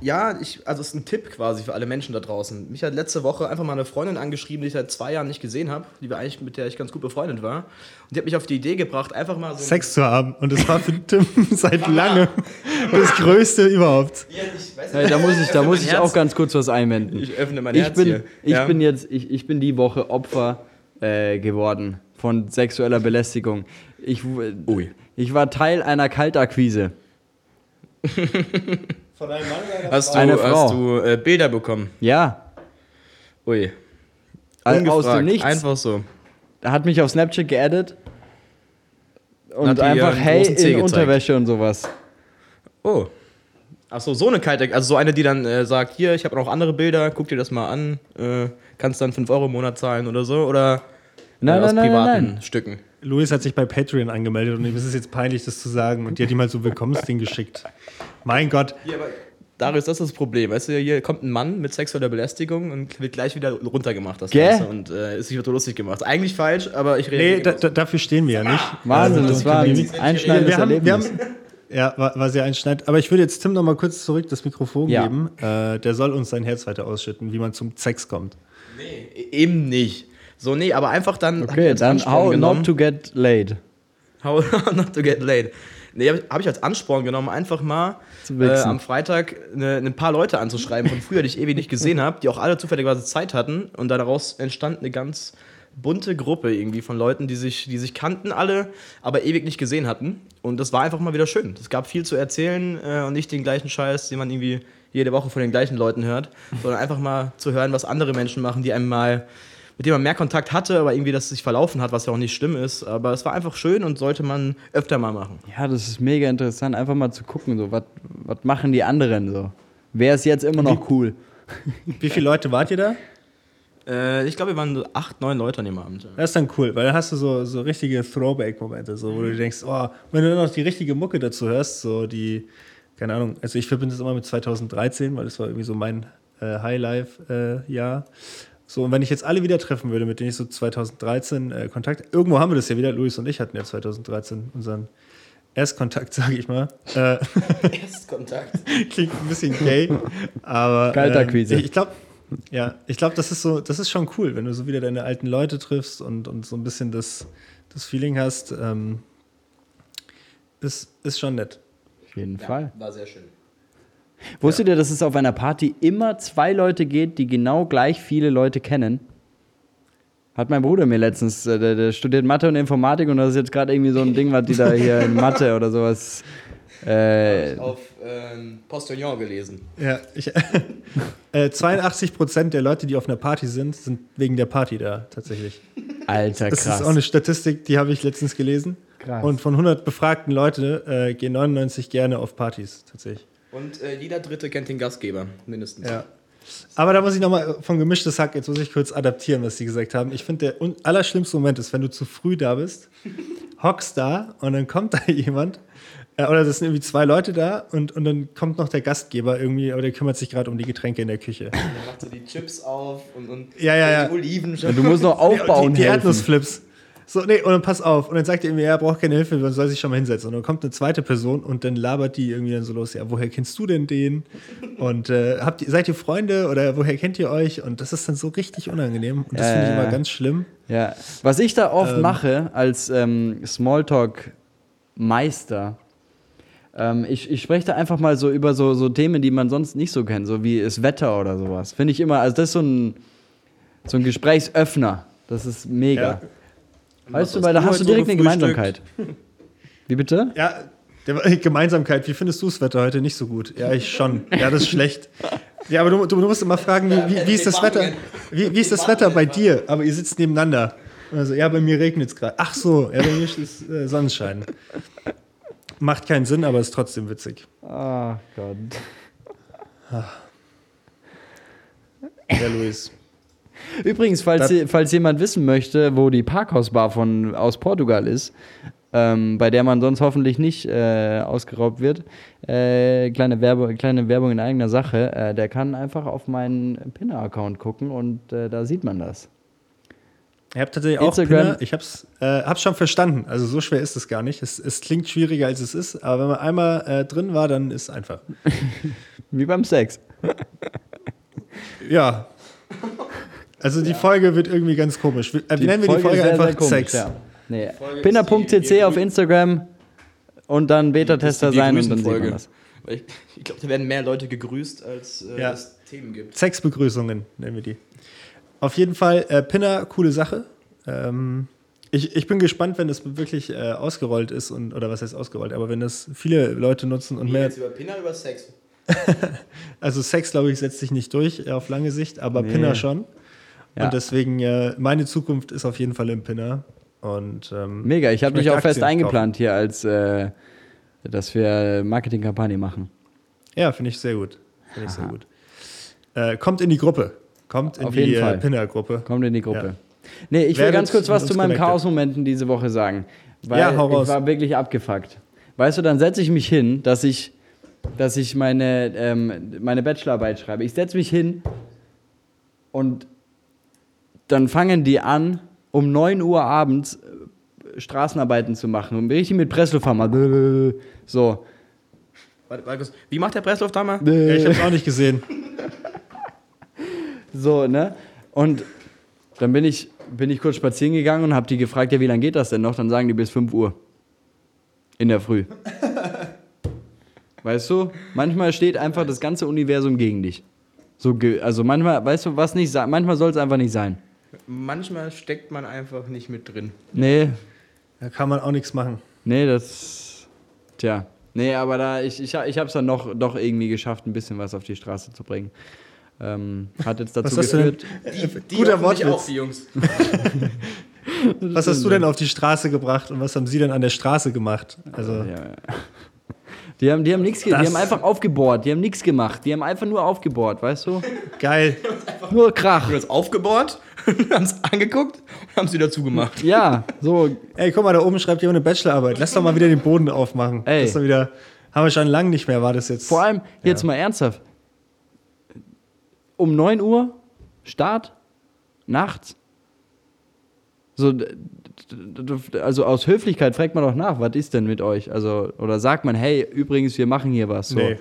Ja, ich, also es ist ein Tipp quasi für alle Menschen da draußen. Mich hat letzte Woche einfach mal eine Freundin angeschrieben, die ich seit zwei Jahren nicht gesehen habe, die wir eigentlich mit der ich ganz gut befreundet war. Und die hat mich auf die Idee gebracht, einfach mal so. Sex zu haben und das war für Tim seit langem das Größte überhaupt. Ja, ich weiß Hey, da muss ich, da muss ich Herz. auch ganz kurz was einwenden. Ich öffne mein ich Herz bin, hier. ich Ja. bin jetzt, ich, ich bin die Woche Opfer äh, geworden von sexueller Belästigung. Ich, Ui. ich war Teil einer Kaltakquise. Von einem Mann oder Hast du, Eine Frau. hast du äh, Bilder bekommen? Ja, Ui. aus Ungefragt, dem Nichts. Einfach so. Er hat mich auf Snapchat geaddet und einfach hey in gezeigt. Unterwäsche und sowas. Oh. Achso, so eine kalte, also so eine, die dann äh, sagt, hier, ich habe noch andere Bilder, guck dir das mal an, äh, kannst dann 5 Euro im Monat zahlen oder so, oder Nein, äh, aus nein, nein, privaten nein, Stücken. Luis hat sich bei Patreon angemeldet und ihm ist es jetzt peinlich, das zu sagen. Und die hat ihm halt so ein Willkommensding geschickt. Mein Gott. Ja, aber Darius, das ist das Problem. Weißt du, hier kommt ein Mann mit sexueller Belästigung und wird gleich wieder runtergemacht, das Gell? Ganze. Und äh, ist sich so lustig gemacht. Eigentlich falsch, aber ich rede. Nee, da, da, dafür stehen wir ja nicht. Wahnsinn, Also, das war ein wir- einschneidendes wir haben, wir Erlebnis. haben, ja, war, war sehr einschneidend. Aber ich würde jetzt Tim noch mal kurz zurück das Mikrofon Ja. geben. Äh, der soll uns sein Herz weiter ausschütten, wie man zum Sex kommt. nee, eben nicht. So, nee, aber einfach dann. Okay, dann how genommen. not to get laid. How not to get laid. Nee, habe hab ich als Ansporn genommen, einfach mal äh, am Freitag eine, ein paar Leute anzuschreiben von früher, die ich ewig nicht gesehen habe, die auch alle zufälligerweise Zeit hatten. Und daraus entstand eine ganz bunte Gruppe irgendwie von Leuten, die sich, die sich kannten alle, aber ewig nicht gesehen hatten. Und das war einfach mal wieder schön. Es gab viel zu erzählen äh, und nicht den gleichen Scheiß, den man irgendwie jede Woche von den gleichen Leuten hört, sondern einfach mal zu hören, was andere Menschen machen, die einem mal mit dem man mehr Kontakt hatte, aber irgendwie das sich verlaufen hat, was ja auch nicht schlimm ist. Aber es war einfach schön und sollte man öfter mal machen. Ja, das ist mega interessant, einfach mal zu gucken, so, was machen die anderen so? Wer ist jetzt immer noch cool? Wie viele Leute wart ihr da? Äh, ich glaube, wir waren so acht, neun Leute an dem Abend. ja. Das ist dann cool, weil dann hast du so, so richtige Throwback-Momente, so, wo du denkst, oh, wenn du dann noch die richtige Mucke dazu hörst, so die, keine Ahnung, also ich verbinde das immer mit 2013, weil das war irgendwie so mein äh, High-Life-Jahr. So, und wenn ich jetzt alle wieder treffen würde, mit denen ich so 2013 äh, Kontakt, irgendwo haben wir das ja wieder, Luis und ich hatten ja 2013 unseren Erstkontakt, sage ich mal. Äh, Erstkontakt. Klingt ein bisschen gay, aber Kaltakquise. ähm, ich glaube, ja, ich glaube, das ist so, das ist schon cool, wenn du so wieder deine alten Leute triffst und, und so ein bisschen das, das Feeling hast. Ähm, ist, ist schon nett. Auf jeden Fall. War sehr schön. Wusstet ihr, dass es auf einer Party immer zwei Leute geht, die genau gleich viele Leute kennen? Hat mein Bruder mir letztens, äh, der, der studiert Mathe und Informatik und das ist jetzt gerade irgendwie so ein Ding, was die da hier in Mathe oder sowas. Äh, Auf ähm, Postillon gelesen. Ja, ich, äh, 82 Prozent der Leute, die auf einer Party sind, sind wegen der Party da tatsächlich. Alter, Das krass. ist auch eine Statistik, die habe ich letztens gelesen. Krass. Und von 100 befragten Leute äh, gehen 99 gerne auf Partys tatsächlich. Und äh, jeder Dritte kennt den Gastgeber, mindestens. Ja. Aber da muss ich nochmal von gemischtes Hack, jetzt muss ich kurz adaptieren, was die gesagt haben. Ich finde, der allerschlimmste Moment ist, wenn du zu früh da bist, hockst da und dann kommt da jemand, äh, oder das sind irgendwie zwei Leute da und, und dann kommt noch der Gastgeber irgendwie, aber der kümmert sich gerade um die Getränke in der Küche. Der macht so die Chips auf und, und Ja, ja, ja. die Oliven. du musst noch aufbauen die, die helfen. Erdnussflips. So, nee, und dann pass auf. Und dann sagt er irgendwie, er braucht keine Hilfe, man soll sich schon mal hinsetzen. Und dann kommt eine zweite Person und dann labert die irgendwie dann so los, ja, woher kennst du denn den? Und äh, habt ihr, seid ihr Freunde oder woher kennt ihr euch? Und das ist dann so richtig unangenehm. Und das Ja, finde ich immer ganz schlimm. Ja, was ich da oft mache als ähm, Smalltalk-Meister, ähm, ich, ich spreche da einfach mal so über so, so Themen, die man sonst nicht so kennt, so wie das Wetter oder sowas. Finde ich immer, also das ist so ein, so ein Gesprächsöffner. Das ist mega. Ja. Weißt du, weil da hast du direkt eine? Gemeinsamkeit. Wie bitte? Ja, der, Gemeinsamkeit, wie findest du das Wetter heute nicht so gut? Ja, ich schon. Ja, das ist schlecht. Ja, aber du, du musst immer fragen, wie, wie, wie ist das Wetter? Wie, wie ist das Wetter bei dir? Aber ihr sitzt nebeneinander. Also, ja, bei mir regnet es gerade. Ach so, ja, bei mir ist äh, Sonnenschein. Macht keinen Sinn, aber ist trotzdem witzig. Oh Gott. Ja, Luis. Übrigens, falls, je- falls jemand wissen möchte, wo die Parkhausbar von, aus Portugal ist, ähm, bei der man sonst hoffentlich nicht äh, ausgeraubt wird, äh, kleine, Werbe, kleine Werbung in eigener Sache, äh, der kann einfach auf meinen Pinner-Account gucken und äh, da sieht man das. Ich habe tatsächlich auch Instagram. Pinner. Ich hab's, äh, hab's schon verstanden. Also so schwer ist es gar nicht. Es, es klingt schwieriger, als es ist. Aber wenn man einmal äh, drin war, dann ist es einfach. Wie beim Sex. Ja. Also die Folge wird irgendwie ganz komisch. Äh, nennen wir die Folge sehr, einfach sehr komisch, Sex. Ja. Nee. Folge Pinner.cc die- auf Instagram und dann Beta-Tester die sein und dann sieht Grüßenfolge. man das. Ich, ich glaube, da werden mehr Leute gegrüßt, als äh, Ja. es Themen gibt. Sexbegrüßungen nennen wir die. Auf jeden Fall, äh, Pinner, coole Sache. Ähm, ich, ich bin gespannt, wenn das wirklich äh, ausgerollt ist und oder was heißt ausgerollt, aber wenn das viele Leute nutzen und Wie mehr. jetzt über Pinner über Sex. Also Sex, glaube ich, setzt sich nicht durch äh, auf lange Sicht, aber Nee. Pinner schon. Ja. Und deswegen, äh, meine Zukunft ist auf jeden Fall im Pinner. Und, ähm, Mega, ich habe mich auch fest eingeplant hier, als äh, dass wir Marketingkampagne machen. kaufen. Ja, finde ich sehr gut. Finde ich sehr gut. Äh, kommt in die Gruppe. Kommt in Auf die äh. Pinner-Gruppe. Kommt in die Gruppe. Ja. Nee, ich will Werdet ganz kurz was zu meinen. Chaos-Momenten diese Woche sagen. Weil Ja, hau ich raus. war wirklich abgefuckt. Weißt du, dann setze ich mich hin, dass ich, dass ich meine, ähm, meine Bachelorarbeit schreibe. Ich setze mich hin und dann fangen die an, um 9 Uhr abends äh, Straßenarbeiten zu machen. Und richtig mit Presslufthammer. So. Warte, kurz. wie macht der Pressluft damals? Ja, ich habe es auch nicht gesehen. So, ne? Und dann bin ich, bin ich kurz spazieren gegangen und habe die gefragt, ja, wie lange geht das denn noch? Dann sagen die bis 5 Uhr. In der Früh. Weißt du, manchmal steht einfach das ganze Universum gegen dich. So, also manchmal, weißt du, was nicht sein, manchmal soll es einfach nicht sein. Manchmal steckt man einfach nicht mit drin. Nee, Da kann man auch nichts machen. nee, das. Tja. Nee, aber da, ich, ich, ich habe es dann noch, doch irgendwie geschafft, ein bisschen was auf die Straße zu bringen. Ähm, hat jetzt dazu hast du denn- geführt. Die, Guter Wortwitz. auch, die Jungs. Was hast du denn auf die Straße gebracht und was haben sie denn an der Straße gemacht? Also, Ja, ja. Die haben, die haben nichts, die haben einfach aufgebohrt, die haben nichts gemacht, die haben einfach nur aufgebohrt, weißt du? geil. Nur Krach. Haben es aufgebohrt, haben es angeguckt und haben es wieder zugemacht. Ja, so, Ey, guck mal, da oben schreibt jemand eine Bachelorarbeit. Lass doch mal wieder den Boden aufmachen. Ey. Das ist doch wieder, haben wir schon lange nicht mehr, war das jetzt. vor allem, jetzt mal ernsthaft. Um 9 Uhr, Start, nachts. So, also aus Höflichkeit fragt man doch nach, was ist denn mit euch? Also, oder sagt man, hey, übrigens, wir machen hier was. So. Nee.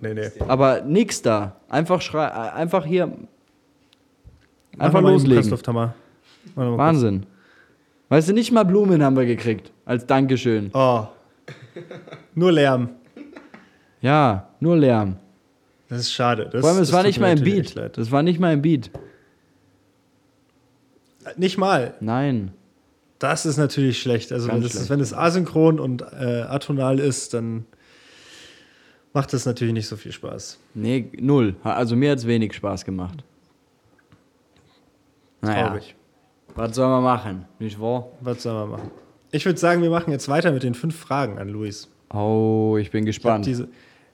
Nee, nee. Aber nix da. Einfach schrei, äh, einfach hier. Einfach loslegen. Mal Wahnsinn. Weißt du, nicht mal Blumen haben wir gekriegt. Als Dankeschön. Oh. Nur Lärm. Ja, nur Lärm. Das ist schade. Das, Vor allem, es das war nicht mal im natürlich Beat. Das war nicht mal im Beat. Nicht mal. Nein. Das ist natürlich schlecht. Also, wenn Ganz das, schlecht. wenn das asynchron und äh, atonal ist, dann macht das natürlich nicht so viel Spaß. Nee, null. Also mir hat es wenig Spaß gemacht. Naja, Traurig. was soll man machen? Nicht wahr? Was soll man machen? Ich würde sagen, wir machen jetzt weiter mit den fünf Fragen an Luis. Oh, ich bin Ich habe gespannt.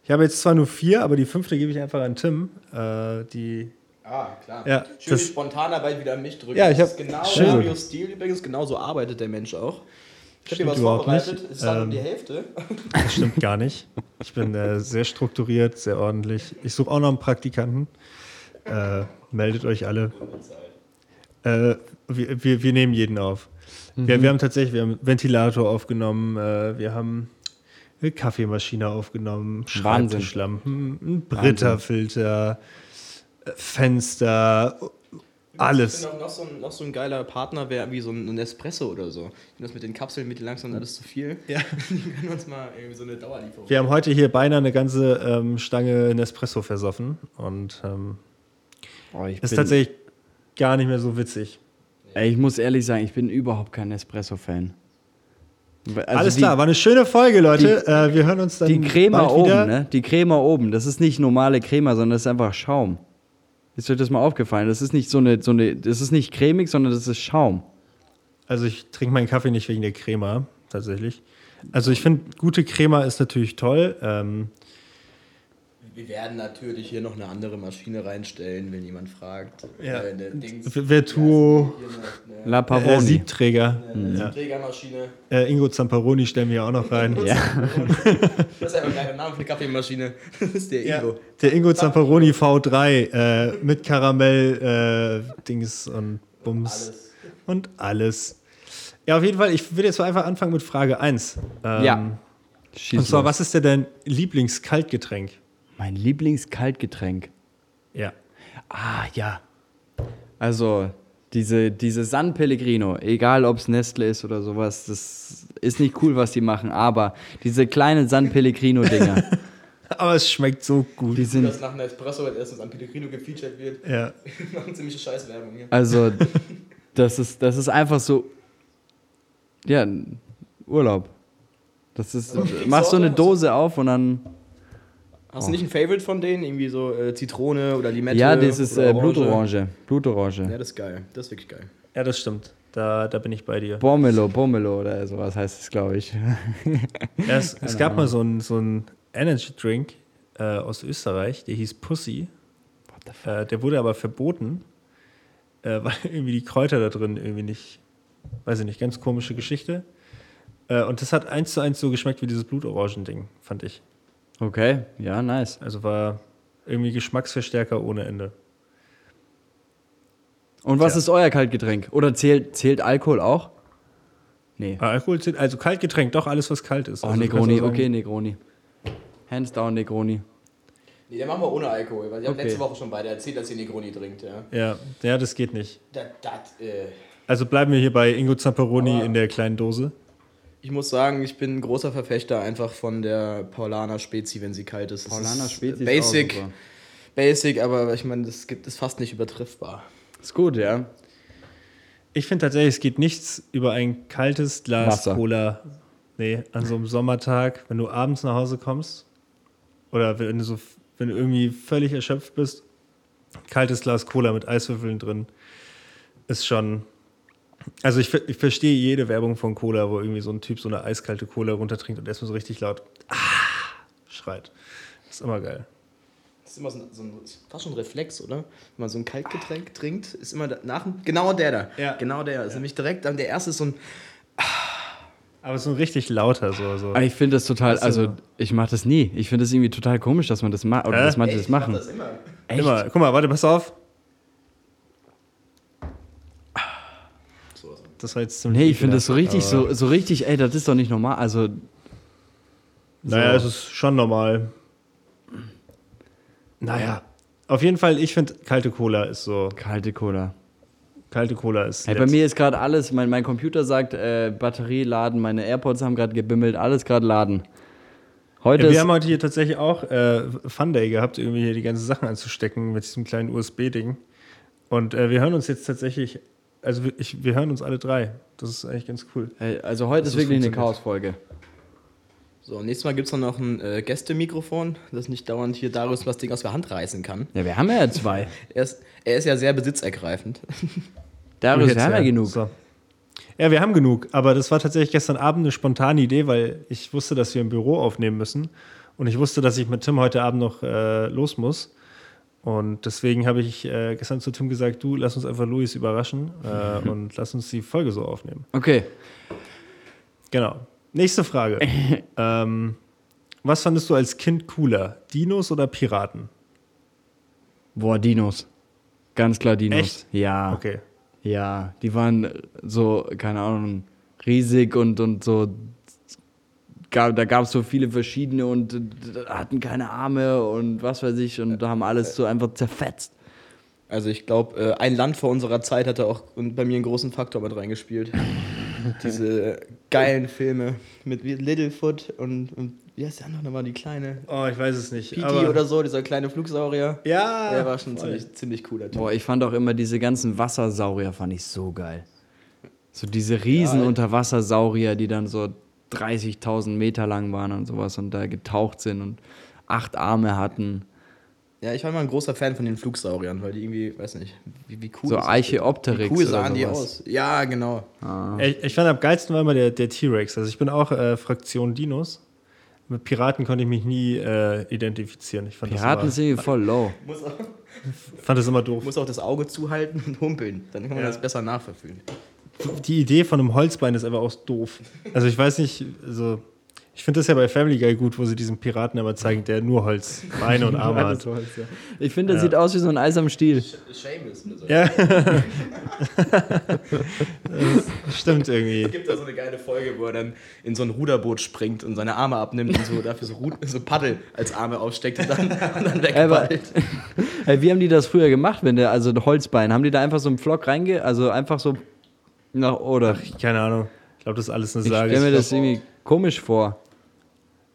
Ich habe jetzt zwar nur vier, aber die fünfte gebe ich einfach an Tim. Äh, die Ah, klar. Ja, Schön die Spontanarbeit wieder an mich drücken. Ja, ich Das hab- ist genau Schön. Marios Stil übrigens, genau so arbeitet der Mensch auch. Ich habe Stimmt dir was vorbereitet, nicht. es ist dann Ähm, um die Hälfte. Das stimmt gar nicht. Ich bin äh, sehr strukturiert, sehr ordentlich. Ich suche auch noch einen Praktikanten. Äh, meldet euch alle. Äh, wir, wir, wir nehmen jeden auf. Wir, wir haben tatsächlich wir haben einen Ventilator aufgenommen, äh, wir haben eine Kaffeemaschine aufgenommen. Schreibtischlampen, einen Britta-Filter, äh, Fenster, Ich alles. finde auch noch so, ein, noch so ein geiler Partner wäre wie so ein Espresso oder so. Ich finde das mit den Kapseln mit langsam alles zu viel. Ja. Die können uns mal irgendwie so eine Dauerlieferung. Wir haben heute hier beinahe eine ganze ähm, Stange Nespresso versoffen und ähm, Oh, ich, ist bin, tatsächlich gar nicht mehr so witzig. ey, ich muss ehrlich sagen, ich bin überhaupt kein Espresso-Fan. Also Alles die, klar, war eine schöne Folge, Leute. äh, wir hören uns dann Die Crema bald oben, wieder. ne? Die Crema oben, das ist nicht normale Crema, sondern das ist einfach Schaum. Ist euch das mal aufgefallen? Das ist nicht so eine, so eine, das ist nicht cremig, sondern das ist Schaum. Also ich trinke meinen Kaffee nicht wegen der Crema, tatsächlich. Also ich finde, gute Crema ist natürlich toll. Ähm, Wir werden natürlich hier noch eine andere Maschine reinstellen, wenn jemand fragt. Ja. Äh, eine. Vertuo, eine, eine, La äh, Pavoni. Siebträger. eine Ja. Trägermaschine. Äh, Ingo Zamperoni stellen wir ja auch noch rein. ja. Das ist einfach ein geiler Name für eine Kaffeemaschine. Das ist der Ja, Ingo. der Ingo Zamperoni V3 äh, mit Karamell, äh, Dings und Bums Alles. und alles. Ja, auf jeden Fall, ich würde jetzt mal einfach anfangen mit Frage 1. Ähm, Ja. Schieß Und zwar, los. was ist denn dein Lieblingskaltgetränk? Mein Lieblingskaltgetränk. Ja. Ah, ja. Also, diese, diese San Pellegrino, egal ob es Nestle ist oder sowas, das ist nicht cool, was die machen, aber diese kleinen San Pellegrino-Dinger, Aber es schmeckt so gut. die sind Dass nach einer Espresso als erstes am Pellegrino gefeatured wird. ja. Machen ziemliche Scheißwerbung hier. Also, das ist, das ist einfach so. Ja, Urlaub. Das ist. Machst so eine Dose auf und dann. Hast du nicht ein Favorite von denen? Irgendwie so äh, Zitrone oder Limette? Ja, das ist äh, Orange? Blutorange. Ja, Blutorange. das ist geil. Das ist wirklich geil. ja, das stimmt. Da, da bin ich bei dir. Pomelo, Pomelo oder sowas heißt es, glaube ich. Ja, es, es gab mal so einen so Energy Drink äh, aus Österreich, der hieß Pussy. Äh, der wurde aber verboten, äh, weil irgendwie die Kräuter da drin irgendwie nicht, weiß ich nicht, ganz komische Geschichte. Äh, und das hat eins zu eins so geschmeckt wie dieses Blutorangen-Ding, fand ich. Okay, ja, nice. Also war irgendwie Geschmacksverstärker ohne Ende. Und was Tja. ist euer Kaltgetränk? Oder zählt, zählt Alkohol auch? Nee. Aber Alkohol zählt, also Kaltgetränk, doch alles, was kalt ist. Oh, also Negroni, okay, Negroni. Hands down, Negroni. Nee, den machen wir ohne Alkohol, weil ich habe Okay. letzte Woche schon beide erzählt, dass ihr Negroni trinkt, ja. Ja, ja, das geht nicht. Das, das, äh, Also bleiben wir hier bei Ingo Zamperoni Aber- in der kleinen Dose. Ich muss sagen, ich bin ein großer Verfechter einfach von der Paulaner Spezi, wenn sie kalt ist. Paulaner ist Spezi ist Basic, auch super. basic, aber ich meine, das gibt ist fast nicht übertriffbar. Ist gut, ja. Ich finde tatsächlich, es geht nichts über ein kaltes Glas Wasser. Cola. Nee, an so einem Sommertag, wenn du abends nach Hause kommst oder wenn du so, wenn du irgendwie völlig erschöpft bist, kaltes Glas Cola mit Eiswürfeln drin ist schon. Also ich, ich verstehe jede Werbung von Cola, wo irgendwie so ein Typ so eine eiskalte Cola runtertrinkt und erstmal so richtig laut ah, schreit. Das ist immer geil. Das ist immer so ein, so ein fast schon ein Reflex, oder? Wenn man so ein Kaltgetränk trinkt, ist immer da, nach genau der da. Ja. Genau der. Ist nämlich direkt, dann der erste ist so ein. Aber so ein richtig lauter so. so. Ich finde das total, also ich mache das nie. Ich finde das irgendwie total komisch, dass man das macht oder Hä? dass manche Ey, das ich mach machen. das immer. Echt? Immer. Guck mal, warte, pass auf. So, so. Das war jetzt ziemlich. Nee, ich finde das so richtig, so, so richtig, ey, das ist doch nicht normal. Also, Naja, es so. ist schon normal. Naja. Auf jeden Fall, ich finde, kalte Cola ist so. kalte Cola. Kalte Cola ist. Hey, bei mir ist gerade alles, mein, mein Computer sagt, äh, Batterie laden, meine AirPods haben gerade gebimmelt, alles gerade laden. Heute Ja, wir haben heute hier tatsächlich auch äh, Fun Day gehabt, irgendwie hier die ganzen Sachen anzustecken mit diesem kleinen USB-Ding. Und äh, wir hören uns jetzt tatsächlich, also wir, ich, wir hören uns alle drei. Das ist eigentlich ganz cool. Ey, also heute Das ist wirklich eine. Chaos-Folge. So, nächstes Mal gibt es dann noch ein äh, Gästemikrofon, das nicht dauernd hier Darius was Ding aus der Hand reißen kann. Ja, wir haben ja zwei. Er ist, er ist ja sehr besitzergreifend. Darius, wir haben ja genug. So. Ja, wir haben genug, aber das war tatsächlich gestern Abend eine spontane Idee, weil ich wusste, dass wir im Büro aufnehmen müssen. Und ich wusste, dass ich mit Tim heute Abend noch äh, los muss. Und deswegen habe ich äh, gestern zu Tim gesagt, du, lass uns einfach Luis überraschen äh, und lass uns die Folge so aufnehmen. Okay. Genau. Nächste Frage. ähm, was fandest du als Kind cooler? Dinos oder Piraten? Boah, Dinos. Ganz klar Dinos. Echt? Ja. Okay. Ja, die waren so, keine Ahnung, riesig und, und so. Gab, da gab es so viele verschiedene und äh, hatten keine Arme und was weiß ich und da haben alles so einfach zerfetzt. Also ich glaube, äh, ein Land vor unserer Zeit hat da auch bei mir einen großen Faktor mit reingespielt. Diese geilen Filme mit Littlefoot und, und wie heißt der andere nochmal, die kleine? Oh, ich weiß es nicht. Aber- oder so, dieser kleine Flugsaurier. Ja. Der war schon ziemlich, ziemlich cooler Typ. Boah, ich fand auch immer diese ganzen Wassersaurier, fand ich so geil. So diese riesen Ja. Unterwassersaurier, die dann so 30.000 Meter lang waren und sowas und da getaucht sind und acht Arme hatten. Ja, ich war immer ein großer Fan von den Flugsauriern, weil die irgendwie, weiß nicht, wie, wie cool. So Archaeopteryx Wie cool oder sahen die aus? Ja, genau. Ich, ich fand am geilsten war immer der, der T-Rex. Also ich bin auch äh, Fraktion Dinos. Mit Piraten konnte ich mich nie äh, identifizieren. Ich fand Piraten das sind irgendwie voll low. Muss auch, immer, fand das immer doof. muss auch das Auge zuhalten und humpeln. Dann kann man Ja. das besser nachverfügen. Die Idee von einem Holzbein ist einfach auch doof. Also ich weiß nicht, also ich finde das ja bei Family Guy gut, wo sie diesen Piraten immer zeigen, der nur Holzbeine und Arme hat. Ich finde, das Ja. sieht aus wie so ein Eis am Stiel. Shameless so. Ja. das stimmt irgendwie. Es gibt da so eine geile Folge, wo er dann in so ein Ruderboot springt und seine Arme abnimmt und so dafür so, Rud so Paddel als Arme aufsteckt und dann, und dann Aber, wegpaddelt. hey, wie haben die das früher gemacht, wenn der, also ein Holzbein, haben die da einfach so einen Flock reinge, also einfach so nach, oder? Keine Ahnung. Ich glaube, das ist alles eine Ich Sage. stelle mir Ich das irgendwie komisch vor.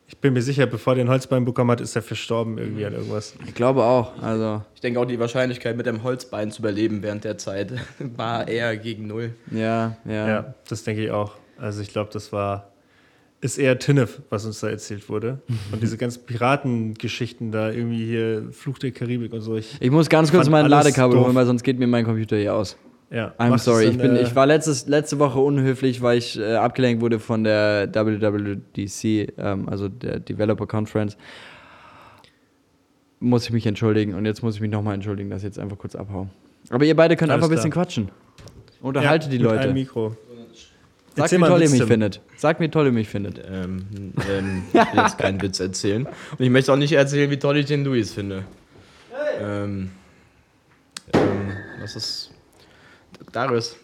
Ich bin mir sicher, bevor der ein Holzbein bekommen hat, ist er verstorben irgendwie an irgendwas. Ich glaube auch, also, Ich denke auch, die Wahrscheinlichkeit, mit dem Holzbein zu überleben während der Zeit, war eher gegen null. ja, ja. Ja, das denke ich auch. Also ich glaube, das war ist eher Tinnef, was uns da erzählt wurde. Und diese ganzen Piratengeschichten da, irgendwie hier Fluch der Karibik und so. Ich, Ich muss ganz kurz mein Ladekabel doof. holen, weil sonst geht mir mein Computer hier aus. Ja, I'm sorry, ich, bin, äh, ich war letztes, letzte Woche unhöflich, weil ich äh, abgelenkt wurde von der WWDC, ähm, also der Developer Conference. Muss ich mich entschuldigen und jetzt muss ich mich nochmal entschuldigen, dass ich jetzt einfach kurz abhaue. Aber ihr beide könnt Alles einfach ein bisschen quatschen. Unterhaltet die mit einem Leute. Mikro. Erzähl wie mal toll ihr mich findet. Sagt, wie toll ihr mich findet. Ähm, ähm, ich will jetzt keinen Witz erzählen. Und ich möchte auch nicht erzählen, wie toll ich den Luis finde. Ähm, ähm, was ist. Darius,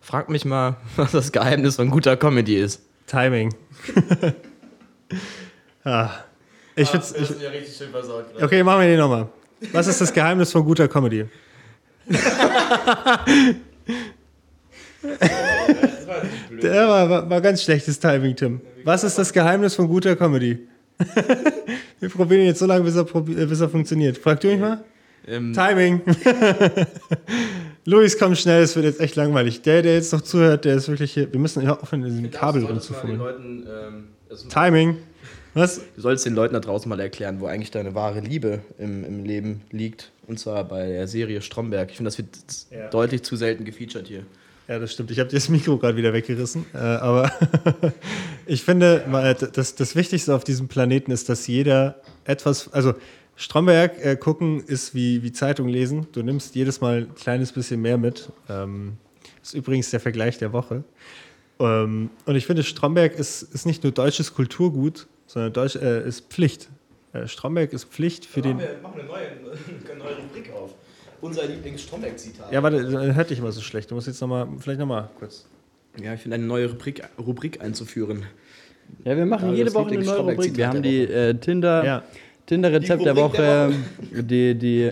frag mich mal, was das Geheimnis von guter Comedy ist. Timing. ah. Ich find's, ich, ja richtig schön versorgt. okay, machen wir den nochmal. Was ist das Geheimnis von guter Comedy? Der war, war, war ganz schlechtes Timing, Tim. Was ist das Geheimnis von guter Comedy? wir probieren ihn jetzt so lange, bis er, äh, bis er funktioniert. Frag du mich mal? Ähm, Timing. Luis, komm schnell, es wird jetzt echt langweilig. Der, der jetzt noch zuhört, der ist wirklich hier. Wir müssen ja aufhören, in diesem Kabel rumzufummeln. Ähm, Timing. Was? Du solltest den Leuten da draußen mal erklären, wo eigentlich deine wahre Liebe im, im Leben liegt. Und zwar bei der Serie Stromberg. Ich finde, das wird Ja. deutlich zu selten gefeatured hier. Ja, das stimmt. Ich habe dir das Mikro gerade wieder weggerissen. Äh, aber ich finde, mal, das, das Wichtigste auf diesem Planeten ist, dass jeder etwas. Also, Stromberg äh, gucken ist wie, wie Zeitung lesen. Du nimmst jedes Mal ein kleines bisschen mehr mit. Ähm, ist übrigens der Vergleich der Woche. Ähm, und ich finde, Stromberg ist, ist nicht nur deutsches Kulturgut, sondern Deutsch, äh, ist Pflicht. Äh, Stromberg ist Pflicht für den. wir machen eine neue, eine neue Rubrik auf. Unser Lieblings-Stromberg-Zitat. Ja, warte, dann hört dich mal so schlecht. Du musst jetzt nochmal, vielleicht nochmal kurz. Ja, ich finde eine neue Rubrik, Rubrik einzuführen. Ja, wir machen Ja, jede Woche eine neue Rubrik. Wir haben die äh, Tinder, Ja. Tinder-Rezept der der Woche. Die, die,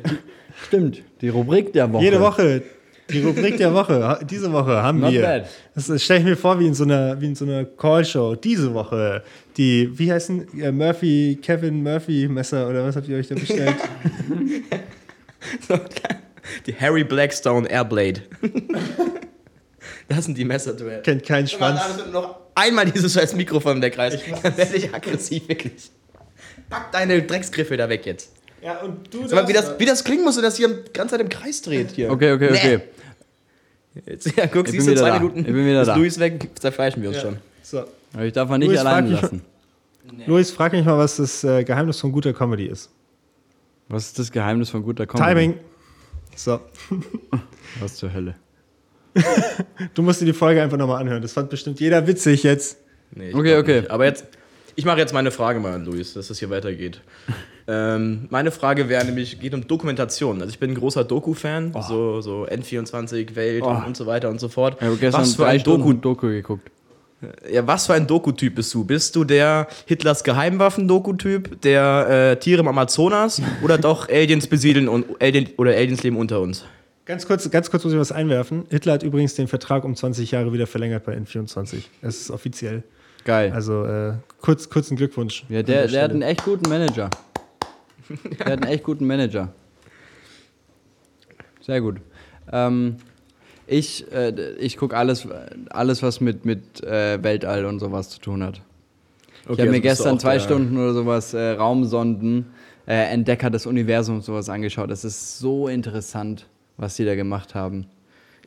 stimmt, die Rubrik der Woche. Jede Woche. Die Rubrik der Woche. Diese Woche haben Not wir. bad. Das stelle ich mir vor wie in so einer, wie in so einer Call-Show. Diese Woche. Die, wie heißen äh, Murphy, Kevin Murphy Messer oder was habt ihr euch da bestellt? Die Harry Blackstone Airblade. das sind die Messer, du. Kennt keinen Schwanz. noch einmal dieses scheiß Mikrofon in der Kreis. Dann werde ich aggressiv, wirklich. Pack deine Drecksgriffe da weg jetzt. Ja, und du Sag mal, wie das, wie das klingen muss, wenn das hier die ganze Zeit im Kreis dreht hier. Okay, okay, Nee. okay. Jetzt, ja, guck, Ich siehst du, wieder zwei da. Minuten Ich bin wieder ist da. Luis weg, zerfleischen wir uns Ja. schon. So. Aber ich darf man nicht Luis, mich- lassen. Luis, frag mich mal, was das äh, Geheimnis von guter Comedy ist. Was ist das Geheimnis von guter Comedy? Timing. So. Was zur Hölle? Du musst dir die Folge einfach nochmal anhören. Das fand bestimmt jeder witzig jetzt. Nee, Okay, okay. Nicht. Aber jetzt, ich mache jetzt meine Frage mal an Luis, dass das hier weitergeht. ähm, meine Frage wäre nämlich, geht um Dokumentation. Also ich bin ein großer Doku-Fan, so, so N24, Welt Oh. und, und so weiter und so fort. Ich habe gestern was für ein Doku, Doku geguckt. ja, was für ein Doku-Typ bist du? Bist du der Hitlers Geheimwaffen-Doku-Typ, der äh, Tiere im Amazonas oder doch Aliens besiedeln und Alien, oder Aliens leben unter uns? Ganz kurz, ganz kurz muss ich was einwerfen. Hitler hat übrigens den Vertrag um 20 Jahre wieder verlängert bei N24. Es ist offiziell. Geil. Also äh, kurz, kurzen Glückwunsch. ja, der, der hat einen echt guten Manager. Der hat einen echt guten Manager. Sehr gut. Ähm, ich äh, ich gucke alles, alles, was mit, mit äh, Weltall und sowas zu tun hat. ich habe also mir gestern zwei Stunden oder sowas äh, Raumsonden, äh, Entdecker des Universums sowas angeschaut. Das ist so interessant, was die da gemacht haben.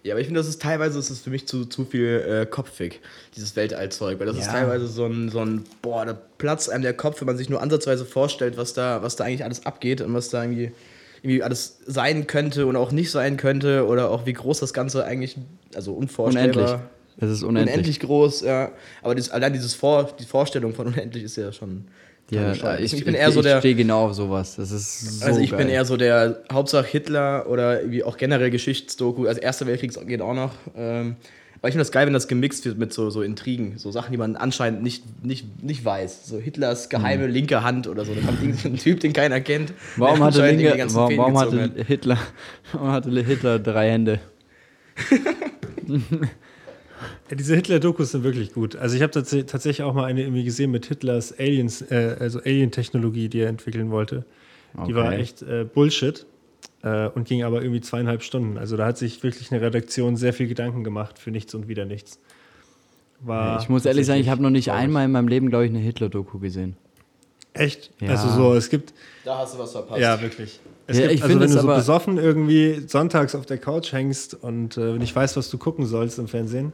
Ja, aber ich finde, das ist teilweise ist das für mich zu, zu viel äh, kopfig, dieses Weltallzeug. Weil das ist Ja. teilweise so ein, so ein, boah, da platzt einem der Kopf, wenn man sich nur ansatzweise vorstellt, was da, was da eigentlich alles abgeht und was da irgendwie, irgendwie alles sein könnte und auch nicht sein könnte oder auch wie groß das Ganze eigentlich, also unvorstellbar. Unendlich. Es ist unendlich. Unendlich groß, ja. Aber das, allein dieses Vor, die Vorstellung von unendlich ist ja schon. Ja, ich, ich bin eher so ich der. stehe genau auf sowas. Das ist so Also ich geil. bin eher so der Hauptsache Hitler oder irgendwie auch generell Geschichtsdoku. Also Erster Weltkrieg geht auch noch. Ähm, aber ich finde das geil, wenn das gemixt wird mit so, so Intrigen, so Sachen, die man anscheinend nicht, nicht, nicht weiß. So Hitlers geheime linke Hand oder so. Da kommt irgendein Typ, den keiner kennt. Mhm. Warum hatte, Linke, warum, warum, hatte hat. Hitler, warum hatte Hitler drei Hände? Diese Hitler-Dokus sind wirklich gut. Also ich habe tats tatsächlich auch mal eine irgendwie gesehen mit Hitlers Aliens, äh, also Alien-Technologie, die er entwickeln wollte. Die war Okay. echt äh, Bullshit äh, und ging aber irgendwie zweieinhalb Stunden. Also da hat sich wirklich eine Redaktion sehr viel Gedanken gemacht für nichts und wieder nichts. War ich muss ehrlich sagen, ich habe noch nicht traurig. einmal in meinem Leben, glaube ich, eine Hitler-Doku gesehen. Echt? Ja. Also so, es gibt, Da hast du was verpasst. ja wirklich. Es Ja, gibt, ich also wenn es du so besoffen irgendwie sonntags auf der Couch hängst und äh, nicht weißt, was du gucken sollst im Fernsehen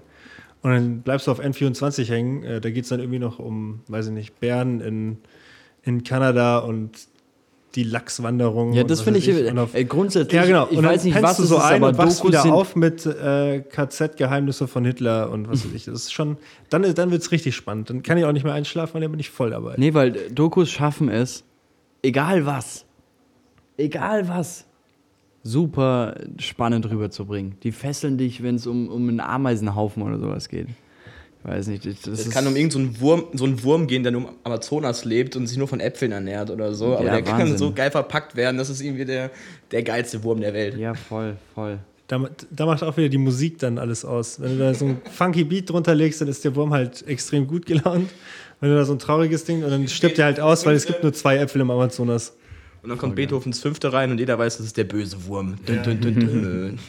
und dann bleibst du auf N24 hängen, äh, da geht es dann irgendwie noch um, weiß ich nicht, Bären in, in Kanada und die Lachswanderung. Ja, das finde ich, und auf- äh, grundsätzlich, ja, genau. ich und dann weiß nicht, was du so ist, ein aber und wachst wieder sind, auf mit äh, KZ-Geheimnisse von Hitler und was weiß ich. Das ist schon, dann, dann wird es richtig spannend. Dann kann ich auch nicht mehr einschlafen, weil dann bin ich voll dabei. Nee, weil Dokus schaffen es, egal was, egal was, super spannend rüberzubringen. Die fesseln dich, wenn es um, um einen Ameisenhaufen oder sowas geht. Ich weiß nicht. Das, das Es kann um irgendeinen so Wurm, so einen Wurm gehen, der nur im Amazonas lebt und sich nur von Äpfeln ernährt oder so. Aber Ja, der kann Wahnsinn. so geil verpackt werden, das ist irgendwie der, der geilste Wurm der Welt. Ja, voll, voll. Da, da macht auch wieder die Musik dann alles aus. Wenn du da so ein funky Beat drunter legst, dann ist der Wurm halt extrem gut gelaunt. Wenn du da so ein trauriges Ding und dann stirbt der halt aus, weil es gibt nur zwei Äpfel im Amazonas. Und dann kommt Beethovens Fünfte rein und jeder weiß, das ist der böse Wurm. Dun, dun, dun.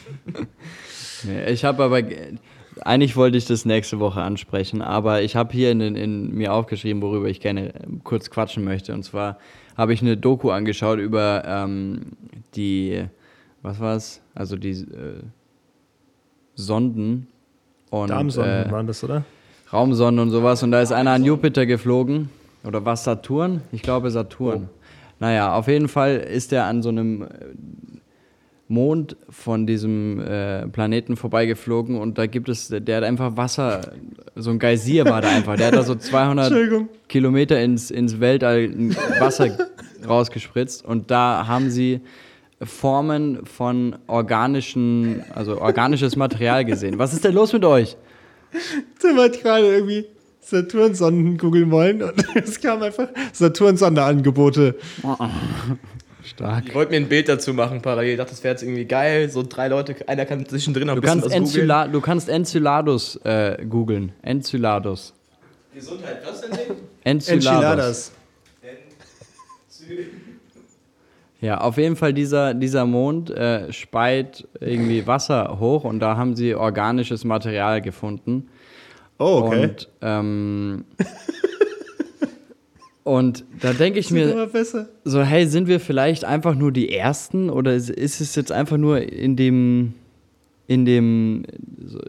Nee, ich habe aber, ge- eigentlich wollte ich das nächste Woche ansprechen, aber ich habe hier in, in mir aufgeschrieben, worüber ich gerne ähm, kurz quatschen möchte. Und zwar habe ich eine Doku angeschaut über ähm, die, was war's? Also die äh, Sonden und Darmsonden äh, waren das, oder? Raumsonden und sowas. Und da ist einer an Jupiter geflogen. Oder was, Saturn? Ich glaube Saturn. Naja, auf jeden Fall ist er an so einem äh, Mond von diesem äh, Planeten vorbeigeflogen und da gibt es, der hat einfach Wasser, so ein Geysir war da einfach. Der hat da so 200 Entschuldigung. Kilometer ins, ins Weltall Wasser rausgespritzt und da haben sie Formen von organischen, also organisches Material gesehen. Was ist denn los mit euch? Tim hat gerade irgendwie Saturnsonden googeln wollen und es kam einfach Saturn-Sonderangebote. Stark. Ich wollte mir ein Bild dazu machen parallel. Ich dachte, das wäre jetzt irgendwie geil. So drei Leute, einer kann zwischendrin noch ein Du bisschen kannst, was googeln. Encyla du kannst Enceladus äh, googeln. Enceladus. Gesundheit, was denn? Enceladus. Enchiladas. Ja, auf jeden Fall dieser, dieser Mond äh, speit irgendwie Wasser hoch und da haben sie organisches Material gefunden. Oh, okay. Und, ähm, und da denke ich mir so, hey, sind wir vielleicht einfach nur die Ersten oder ist, ist es jetzt einfach nur in dem, in dem, so,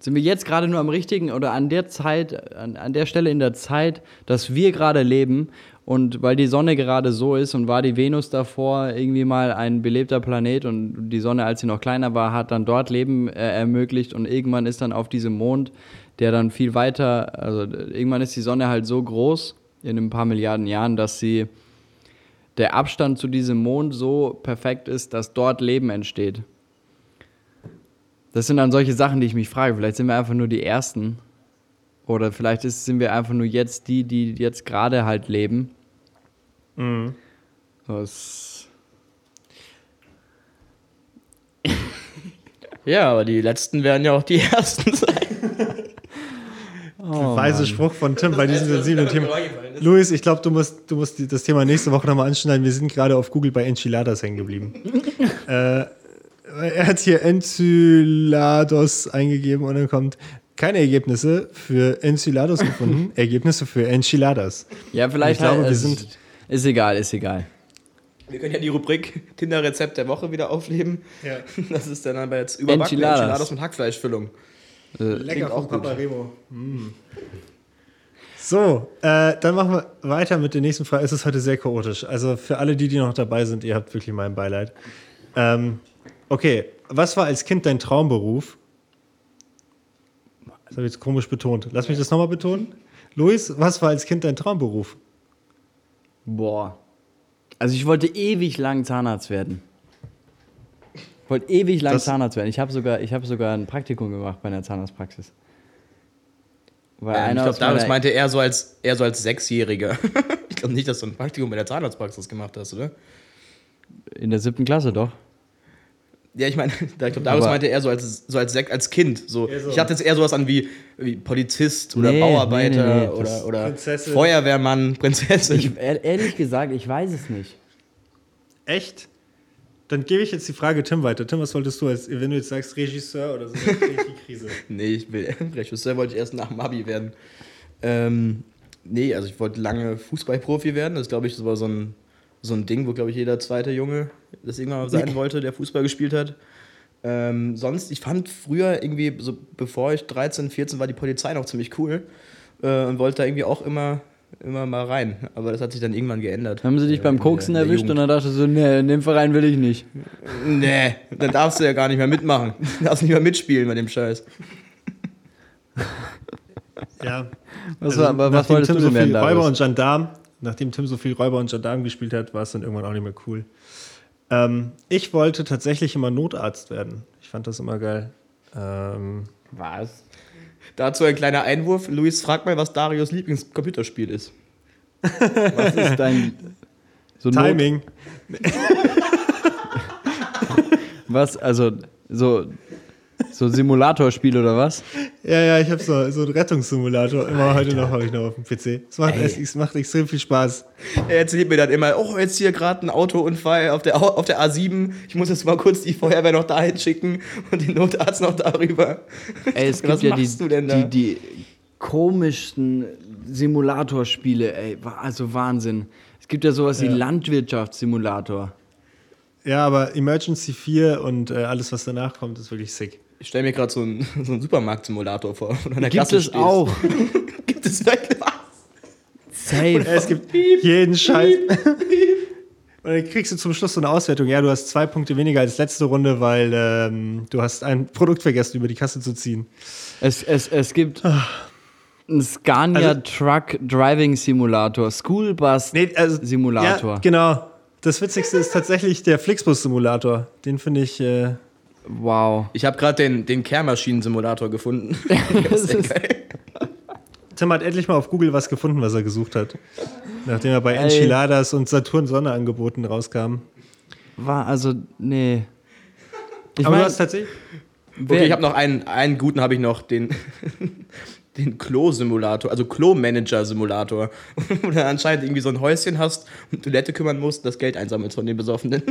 sind wir jetzt gerade nur am richtigen oder an der Zeit, an, an der Stelle in der Zeit, dass wir gerade leben und weil die Sonne gerade so ist und war die Venus davor irgendwie mal ein belebter Planet und die Sonne, als sie noch kleiner war, hat dann dort Leben äh, ermöglicht und irgendwann ist dann auf diesem Mond, der dann viel weiter, also irgendwann ist die Sonne halt so groß in ein paar Milliarden Jahren, dass sie der Abstand zu diesem Mond so perfekt ist, dass dort Leben entsteht. Das sind dann solche Sachen, die ich mich frage. Vielleicht sind wir einfach nur die Ersten. Oder vielleicht ist, sind wir einfach nur jetzt die, die jetzt gerade halt leben. Mhm. Das Ja, aber die letzten werden ja auch die ersten sein. Weise Spruch von Tim bei diesem sensiblen Thema. Luis, ich glaube, du musst, du musst das Thema nächste Woche nochmal anschneiden. Wir sind gerade auf Google bei Enchiladas hängen geblieben. äh, er hat hier Enchilados eingegeben und dann kommt keine Ergebnisse für Enchilados gefunden, Ergebnisse für Enchiladas. Ja, vielleicht Ich glaube, halt, wir es- sind- Ist egal, ist egal. Wir können ja die Rubrik Tinder-Rezept der Woche wieder aufleben. Ja. Das ist dann aber jetzt überbackene Enchiladas. Enchiladas mit Hackfleischfüllung. Lecker auch von gut. Paparemo. Mm. So, äh, dann machen wir weiter mit der nächsten Frage. Es ist heute sehr chaotisch. Also für alle, die, die noch dabei sind, ihr habt wirklich mein Beileid. Ähm, okay, was war als Kind dein Traumberuf? Das habe ich jetzt komisch betont. Lass mich das nochmal betonen. Luis, was war als Kind dein Traumberuf? Boah. Also ich wollte ewig lang Zahnarzt werden. Ich wollte ewig lang Das- Zahnarzt werden. Ich habe sogar, ich hab sogar ein Praktikum gemacht bei einer Zahnarztpraxis. Weil Ähm, ich glaube, meiner- meinte eher so als, eher so als Sechsjähriger. ich glaube nicht, dass du ein Praktikum bei der Zahnarztpraxis gemacht hast, oder? in der siebten Klasse doch. Ja, ich meine, ich glaube, Darius meinte eher so als, so als, Sek als Kind. So. So. Ich hatte jetzt eher sowas an wie, wie Polizist oder Nee, Bauarbeiter nee, nee, oder, oder Prinzessin. Feuerwehrmann, Prinzessin. Ich, ehr- ehrlich gesagt, ich weiß es nicht. Echt? Dann gebe ich jetzt die Frage Tim weiter. Tim, was wolltest du, als, wenn du jetzt sagst Regisseur oder so, dann krieg ich die Krise. Nee, ich will Regisseur wollte ich erst nach dem Abi werden. Ähm, nee, also ich wollte lange Fußballprofi werden. Das glaube ich, das war so ein, so ein Ding, wo, glaube ich, jeder zweite Junge das irgendwann sein wollte, der Fußball gespielt hat. Ähm, sonst, ich fand früher irgendwie, so bevor ich 13, 14 war, die Polizei noch ziemlich cool äh, und wollte da irgendwie auch immer, immer mal rein. Aber das hat sich dann irgendwann geändert. Haben sie dich Äh, beim Koksen der- in der erwischt und dann dachtest du, nee, in dem Verein will ich nicht. Nee, dann darfst du ja gar nicht mehr mitmachen. Du darfst nicht mehr mitspielen bei dem Scheiß. Ja. Was, Also, war, aber was wolltest Tim du so denn viel werden, Räuber Darius? und Gendarm, nachdem Tim so viel Räuber und Gendarm gespielt hat, war es dann irgendwann auch nicht mehr cool. Ähm, ich wollte tatsächlich immer Notarzt werden. Ich fand das immer geil. Ähm, Was? Dazu ein kleiner Einwurf. Luis, frag mal, was Darius Lieblingscomputerspiel ist. Was ist dein... So Not- Timing. Was, also, so... So Simulatorspiel oder was? Ja, ja, ich habe so, so einen Rettungssimulator. Immer heute noch habe ich noch auf dem PC. Es macht, es, es macht extrem viel Spaß. Er erzählt mir dann immer, oh, jetzt hier gerade ein Autounfall auf der, Au- auf der A7. Ich muss jetzt mal kurz die Feuerwehr noch dahin schicken und den Notarzt noch darüber. Ey, es Was gibt ja die, machst du denn da? die, die komischsten Simulatorspiele, ey. Also Wahnsinn. Es gibt ja sowas wie Landwirtschaftssimulator. Ja, aber Emergency 4 und äh, alles, was danach kommt, ist wirklich sick. Ich stelle mir gerade so einen, so einen Supermarktsimulator vor. Gibt Kasse es stehst. auch. Gibt es wirklich was? Safe. Es gibt jeden Scheiß. Und dann kriegst du zum Schluss so eine Auswertung. Ja, du hast zwei Punkte weniger als letzte Runde, weil ähm, du hast ein Produkt vergessen, über die Kasse zu ziehen. Es, es, es gibt einen Scania Also- Truck Driving Simulator, School Bus Nee, also, Simulator. Ja, genau. Das Witzigste ist tatsächlich der Flixbus-Simulator. Den finde ich. Äh, Wow. Ich habe gerade den, den Kehrmaschinen-Simulator gefunden. Das ist, Tim hat endlich mal auf Google was gefunden, was er gesucht hat. Nachdem er bei Ey. Enchiladas und Saturn Sonne angeboten rauskam. war also, nee. Ich Aber du meine, hast tatsächlich. Okay, ich habe noch einen, einen guten, habe ich noch, den, den Klo-Simulator, also Klo-Manager-Simulator. Wo du anscheinend irgendwie so ein Häuschen hast und Toilette kümmern musst und das Geld einsammelst von den Besoffenen.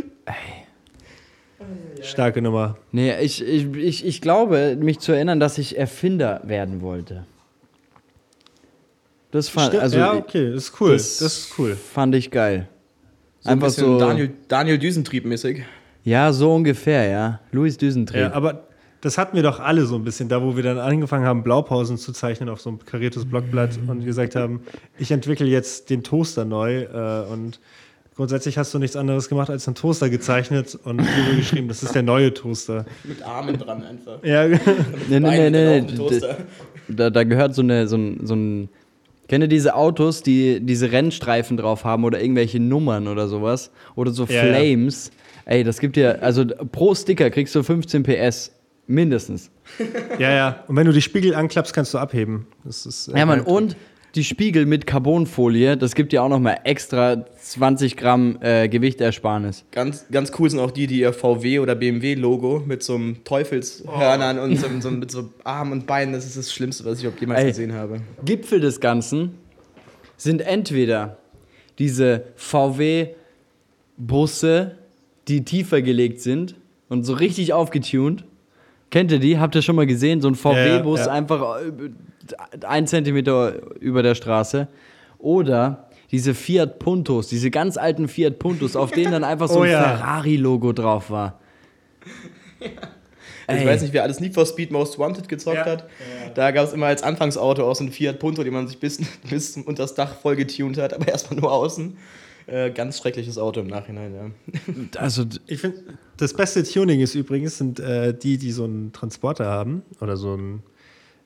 Starke Nummer. nee, ich, ich, ich, ich glaube, mich zu erinnern, dass ich Erfinder werden wollte. Das fand, Stimmt. also, ja, okay, das ist cool. das- Das, ist cool. fand ich geil. So ein Einfach bisschen so. Daniel, Daniel Düsentrieb-mäßig. Ja, so ungefähr, ja. Louis Düsentrieb. Ja, aber das hatten wir doch alle so ein bisschen, da wo wir dann angefangen haben, Blaupausen zu zeichnen auf so ein kariertes Blockblatt und gesagt haben, ich entwickle jetzt den Toaster neu äh, und grundsätzlich hast du nichts anderes gemacht als einen Toaster gezeichnet und drüber geschrieben, das ist der neue Toaster. Mit Armen dran einfach. Ja, nee, nee, nee, nee. Da, da gehört so, eine, so, ein, so ein. Kennt ihr diese Autos, die diese Rennstreifen drauf haben oder irgendwelche Nummern oder sowas? Oder so Ja, ja. Flames? Ey, das gibt dir, also pro Sticker kriegst du 15 PS. Mindestens. ja, ja. Und wenn du die Spiegel anklappst, kannst du abheben. Das ist, äh, Ja, Mann, und die Spiegel mit Carbonfolie, das gibt dir auch nochmal extra 20 Gramm äh, Gewichtersparnis. Ganz, ganz cool sind auch die, die ihr VW- oder BMW-Logo mit so einem Teufelshörnern und so, so, mit so Armen und Beinen, das ist das Schlimmste, was ich überhaupt jemals Ey. gesehen habe. Gipfel des Ganzen sind entweder diese VW-Busse, die tiefer gelegt sind und so richtig aufgetunt. Kennt ihr die? Habt ihr schon mal gesehen? So ein VW-Bus Ja, ja. einfach äh, ein Zentimeter über der Straße. Oder diese Fiat Puntos, diese ganz alten Fiat Puntos, auf denen dann einfach so Oh ein ja. Ferrari-Logo drauf war. Ich Ey. weiß nicht, wer alles Need for Speed Most Wanted gezockt Ja. hat. Da gab es immer als Anfangsauto auch so ein Fiat Punto, den man sich bis, bis unter das Dach voll getunt hat, aber erstmal nur außen. Äh, ganz schreckliches Auto im Nachhinein, ja. Also, Ich finde, das beste Tuning ist übrigens, sind äh, die, die so einen Transporter haben oder so einen,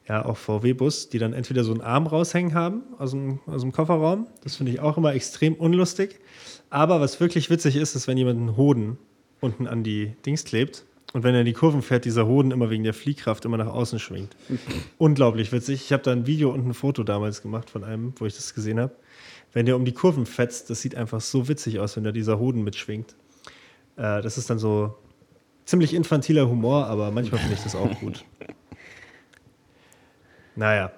ja, auch VW-Bus, die dann entweder so einen Arm raushängen haben aus dem, aus dem Kofferraum. Das finde ich auch immer extrem unlustig. Aber was wirklich witzig ist, ist, wenn jemand einen Hoden unten an die Dings klebt und wenn er in die Kurven fährt, dieser Hoden immer wegen der Fliehkraft immer nach außen schwingt. Unglaublich witzig. Ich habe da ein Video und ein Foto damals gemacht von einem, wo ich das gesehen habe. Wenn der um die Kurven fetzt, das sieht einfach so witzig aus, wenn da dieser Hoden mitschwingt. Äh, das ist dann so ziemlich infantiler Humor, aber manchmal finde ich das auch gut. Naja.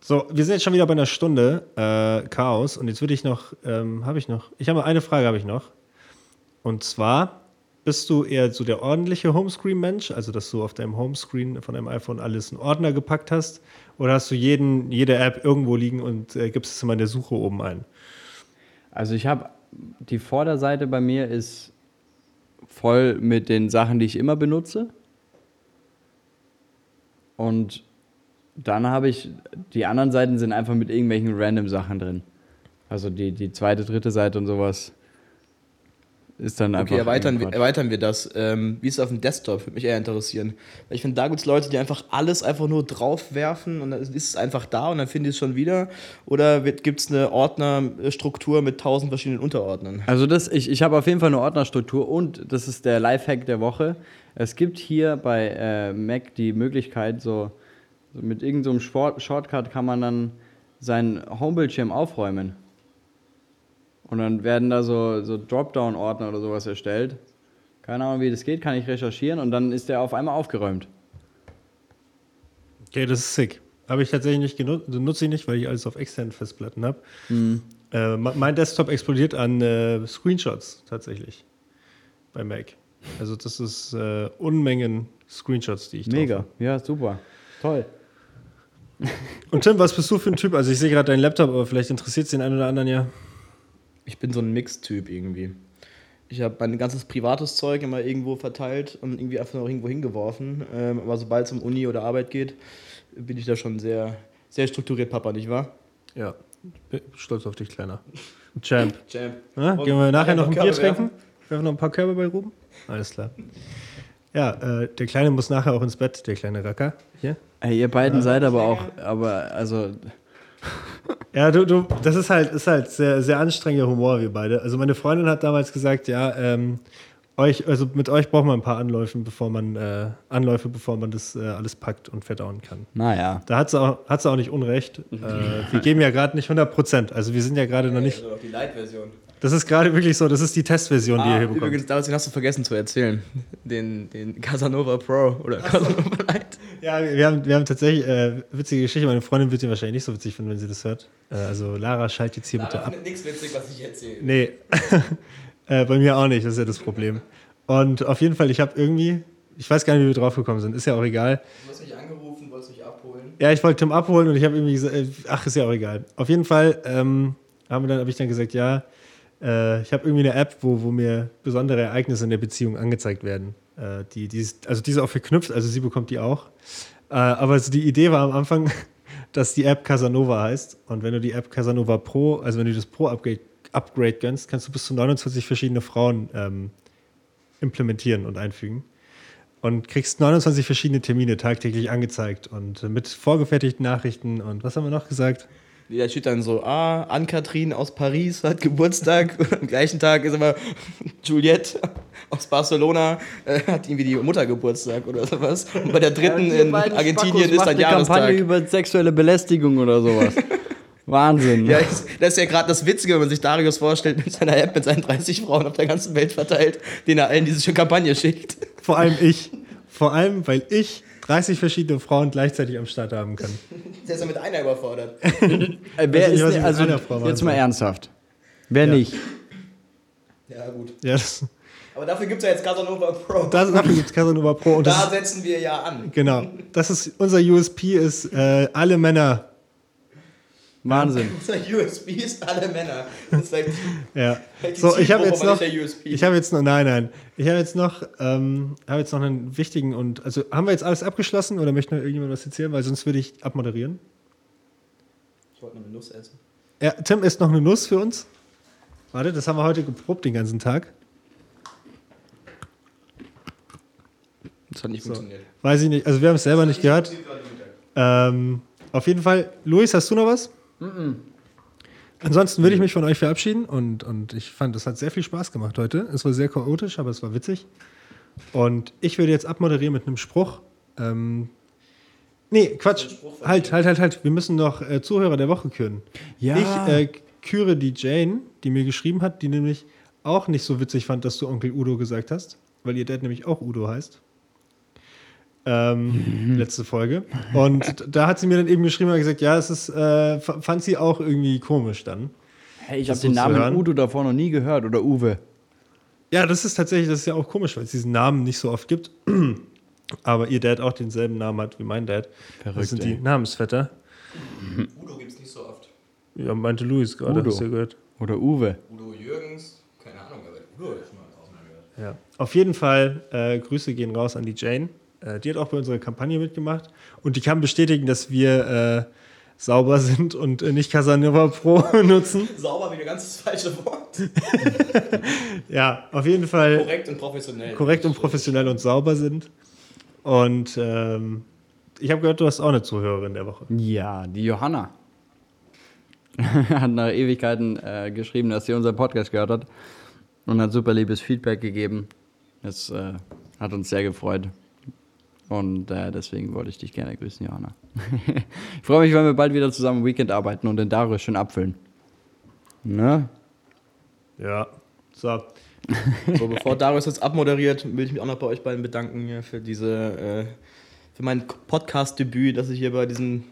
So, wir sind jetzt schon wieder bei einer Stunde äh, Chaos und jetzt würde ich noch, ähm, habe ich noch, ich habe eine Frage habe ich noch. Und zwar, bist du eher so der ordentliche Homescreen-Mensch, also dass du auf deinem Homescreen von deinem iPhone alles in Ordner gepackt hast, oder hast du jeden, jede App irgendwo liegen und äh, gibst es immer in der Suche oben ein? Also ich habe die Vorderseite bei mir ist voll mit den Sachen, die ich immer benutze. Und dann habe ich, die anderen Seiten sind einfach mit irgendwelchen random Sachen drin. Also die, die zweite, dritte Seite und sowas ist dann einfach. Okay, erweitern wir, erweitern wir das. Ähm, wie ist es auf dem Desktop? Würde mich eher interessieren. Weil ich finde, da gibt es Leute, die einfach alles einfach nur draufwerfen und dann ist es einfach da und dann finde ich es schon wieder. Oder gibt es eine Ordnerstruktur mit tausend verschiedenen Unterordnern? Also das, ich, ich habe auf jeden Fall eine Ordnerstruktur und das ist der Lifehack der Woche. Es gibt hier bei äh, Mac die Möglichkeit, so, so mit irgendeinem so Short Shortcut kann man dann seinen Homebildschirm aufräumen. Und dann werden da so, so Dropdown-Ordner oder sowas erstellt. Keine Ahnung, wie das geht, kann ich recherchieren und dann ist der auf einmal aufgeräumt. Okay, das ist sick. Habe ich tatsächlich nicht genutzt, nutze ich nicht, weil ich alles auf externen Festplatten habe. Äh, ma- mein Desktop explodiert an äh, Screenshots tatsächlich bei Mac. Also das ist äh, Unmengen Screenshots, die ich Mega. Ja, super. Toll. Und Tim, was bist du für ein Typ? Also ich sehe gerade deinen Laptop, aber vielleicht interessiert es den einen oder anderen ja. Ich bin so ein Mix-Typ irgendwie. Ich habe mein ganzes privates Zeug immer irgendwo verteilt und irgendwie einfach noch irgendwo hingeworfen. Ähm, aber sobald es um Uni oder Arbeit geht, bin ich da schon sehr, sehr strukturiert, Papa, nicht wahr? Ja, bin stolz auf dich, Kleiner. Champ. Champ. Ja, Und- gehen wir nachher noch ein Bier trinken? Werfen noch ein paar Körbe bei Ruben? Alles klar. Ja, äh, der Kleine muss nachher auch ins Bett, der kleine Racker. Hier. Ey, ihr beiden seid aber auch, aber also, Ja, du, du, das ist halt, ist halt sehr, sehr anstrengender Humor, wir beide. Also meine Freundin hat damals gesagt, ja, ähm, euch, also mit euch braucht man ein paar Anläufe, bevor man, äh, Anläufe, bevor man das äh, alles packt und verdauen kann. naja. Da hat sie auch, hat sie auch nicht unrecht. Äh, wir geben ja gerade nicht 100 Prozent. Also wir sind ja gerade noch nicht. Also die Light-Version. Das ist gerade wirklich so, das ist die Testversion, die ihr Ah, hier bekommt. übrigens, damals den hast du vergessen zu erzählen. Den, den Casanova Pro oder Casanova Light. Ja, wir haben, wir haben tatsächlich äh, witzige Geschichte. Meine Freundin wird sie wahrscheinlich nicht so witzig finden, wenn sie das hört. Äh, also Lara, schalt jetzt hier bitte ab. nichts witzig, was ich erzähle. Nee, äh, bei mir auch nicht, das ist ja das Problem. Und auf jeden Fall, ich habe irgendwie, ich weiß gar nicht, wie wir drauf gekommen sind, ist ja auch egal. Du hast mich angerufen, wolltest mich abholen. Ja, ich wollte Tim abholen und ich habe irgendwie gesagt, äh, ach, ist ja auch egal. Auf jeden Fall ähm, haben wir dann, habe ich dann gesagt, ja, äh, ich habe irgendwie eine App, wo, wo mir besondere Ereignisse in der Beziehung angezeigt werden. Äh, die, die ist, also diese auch verknüpft, also sie bekommt die auch. Äh, aber also die Idee war am Anfang, dass die App Casanova heißt. Und wenn du die App Casanova Pro, also wenn du das Pro-Upgrade Upgrade gönnst, kannst du bis zu 29 verschiedene Frauen ähm, implementieren und einfügen. Und kriegst 29 verschiedene Termine tagtäglich angezeigt und mit vorgefertigten Nachrichten und was haben wir noch gesagt? Da steht dann so, ah, Ann-Kathrin aus Paris hat Geburtstag. Und am gleichen Tag ist immer Juliette aus Barcelona, äh, hat irgendwie die Mutter Geburtstag oder sowas. Und bei der dritten in Argentinien ist dann Jahrestag. Kampagne über sexuelle Belästigung oder sowas. Wahnsinn. Ja, ist- das ist ja gerade das Witzige, wenn man sich Darius vorstellt, mit seiner App mit seinen 30 Frauen auf der ganzen Welt verteilt, denen er allen diese Kampagne schickt. Vor allem ich. Vor allem, weil ich 30 verschiedene Frauen gleichzeitig am Start haben kann. Der ist ja mit einer überfordert. Wer nicht, ist mit also einer Frau machen jetzt mal ernsthaft. Wer Ja. nicht? Ja, gut. Ja, das, Aber dafür gibt es ja jetzt Casanova Pro. das, dafür gibt es Casanova Pro. Und da setzen wir ja an. genau. Das ist unser USP ist äh, alle Männer. Wahnsinn. Unser USB ist alle Männer. Das ist vielleicht Ja. So, ich habe jetzt noch. Ich habe jetzt noch. Nein, nein. Ich habe jetzt noch. Ähm, habe jetzt noch einen wichtigen und. Also haben wir jetzt alles abgeschlossen oder möchte noch irgendjemand was erzählen? Weil sonst würde ich abmoderieren. Ich wollte noch eine Nuss essen. Ja, Tim isst noch eine Nuss für uns. Warte, das haben wir heute geprobt den ganzen Tag. Das hat nicht funktioniert. Weiß ich nicht. Also wir haben es selber nicht gehört. Ähm, auf jeden Fall, Luis, hast du noch was? Ansonsten würde ich mich von euch verabschieden und, und ich fand, es hat sehr viel Spaß gemacht heute. Es war sehr chaotisch, aber es war witzig. Und ich würde jetzt abmoderieren mit einem Spruch. Ähm, nee, Quatsch. Halt, halt, halt, halt. Wir müssen noch äh, Zuhörer der Woche küren. Ja. Ich äh, küre die Jane, die mir geschrieben hat, die nämlich auch nicht so witzig fand, dass du Onkel Udo gesagt hast, weil ihr Dad nämlich auch Udo heißt. Ähm, letzte Folge. Und da hat sie mir dann eben geschrieben und gesagt, ja, es ist, äh, fand sie auch irgendwie komisch dann. Hey, ich habe den Namen hören. Udo davor noch nie gehört oder Uwe. Ja, das ist tatsächlich, das ist ja auch komisch, weil es diesen Namen nicht so oft gibt. Aber ihr Dad auch denselben Namen hat wie mein Dad. Verrückt, das sind ey. die Namensvetter. Udo gibt es nicht so oft. Ja, meinte Luis gerade, Udo. hast du ja gehört. Oder Uwe. Udo Jürgens, keine Ahnung, aber Udo ist schon mal gehört. Ja. Auf jeden Fall, äh, Grüße gehen raus an die Jane. Äh, die hat auch bei unserer Kampagne mitgemacht. Und die kann bestätigen, dass wir äh, sauber sind und äh, nicht Casanova Pro nutzen. Sauber wie ein ganz falsche Wort. Ja, auf jeden Fall Korrekt und professionell. korrekt und professionell und sauber sind. Und ähm, ich habe gehört, du hast auch eine Zuhörerin der Woche. Ja, die Johanna. hat nach Ewigkeiten äh, geschrieben, dass sie unseren Podcast gehört hat und hat super liebes Feedback gegeben. Das äh, hat uns sehr gefreut. Und äh, deswegen wollte ich dich gerne grüßen, Johanna. ich freue mich, wenn wir bald wieder zusammen Weekend arbeiten und den Darius schön abfüllen. Ne? Ja. So. So, bevor Darius jetzt abmoderiert, will ich mich auch noch bei euch beiden bedanken hier für diese äh, für mein Podcast-Debüt, das ich hier bei diesem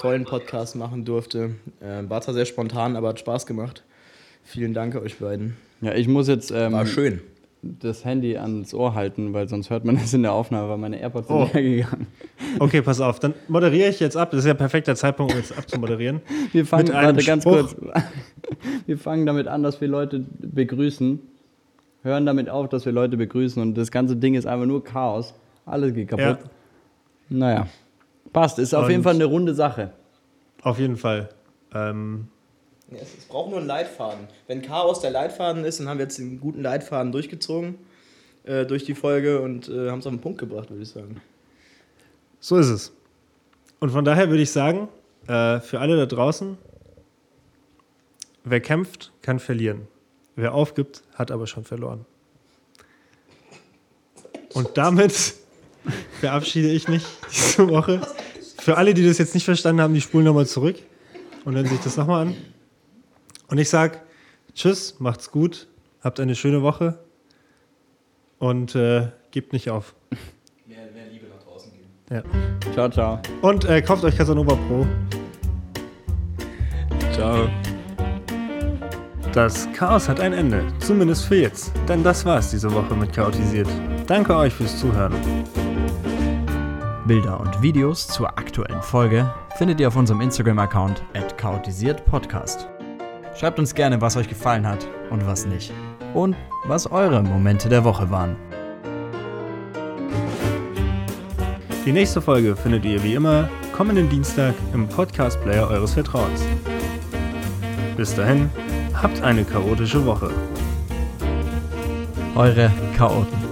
tollen Podcast machen durfte. Äh, war zwar sehr spontan, aber hat Spaß gemacht. Vielen Dank euch beiden. Ja, ich muss jetzt ähm, War schön. Das Handy ans Ohr halten, weil sonst hört man es in der Aufnahme, weil meine AirPods Oh. sind hergegangen. Okay, pass auf, dann moderiere ich jetzt ab. Das ist ja perfekter Zeitpunkt, um jetzt abzumoderieren. Wir fangen, Mit einem warte, ganz Spruch. kurz. Wir fangen damit an, dass wir Leute begrüßen. Hören damit auf, dass wir Leute begrüßen. Und das ganze Ding ist einfach nur Chaos. Alles geht kaputt. Ja, Naja. Passt, ist auf Und- jeden Fall eine runde Sache. auf jeden Fall. Ähm, es, es braucht nur einen Leitfaden. Wenn Chaos der Leitfaden ist, dann haben wir jetzt einen guten Leitfaden durchgezogen äh, durch die Folge und äh, haben es auf den Punkt gebracht, würde ich sagen. so ist es. Und von daher würde ich sagen, äh, für alle da draußen, wer kämpft, kann verlieren. Wer aufgibt, hat aber schon verloren. Und damit verabschiede ich mich diese Woche. Für alle, die das jetzt nicht verstanden haben, die spulen nochmal zurück und hören sich das nochmal an. Und ich sage Tschüss, macht's gut, habt eine schöne Woche und äh, gebt nicht auf. Mehr, mehr Liebe nach draußen geben. Ja. Ciao, ciao. Und äh, kauft euch Casanova Pro. Ciao. Das Chaos hat ein Ende, zumindest für jetzt. Denn das war's diese Woche mit Chaotisiert. Danke euch fürs Zuhören. Bilder und Videos zur aktuellen Folge findet ihr auf unserem Instagram-Account @chaotisiertpodcast. Schreibt uns gerne, was euch gefallen hat und was nicht. Und was eure Momente der Woche waren. Die nächste Folge findet ihr wie immer kommenden Dienstag im Podcast-Player eures Vertrauens. Bis dahin, habt eine chaotische Woche. Eure Chaoten.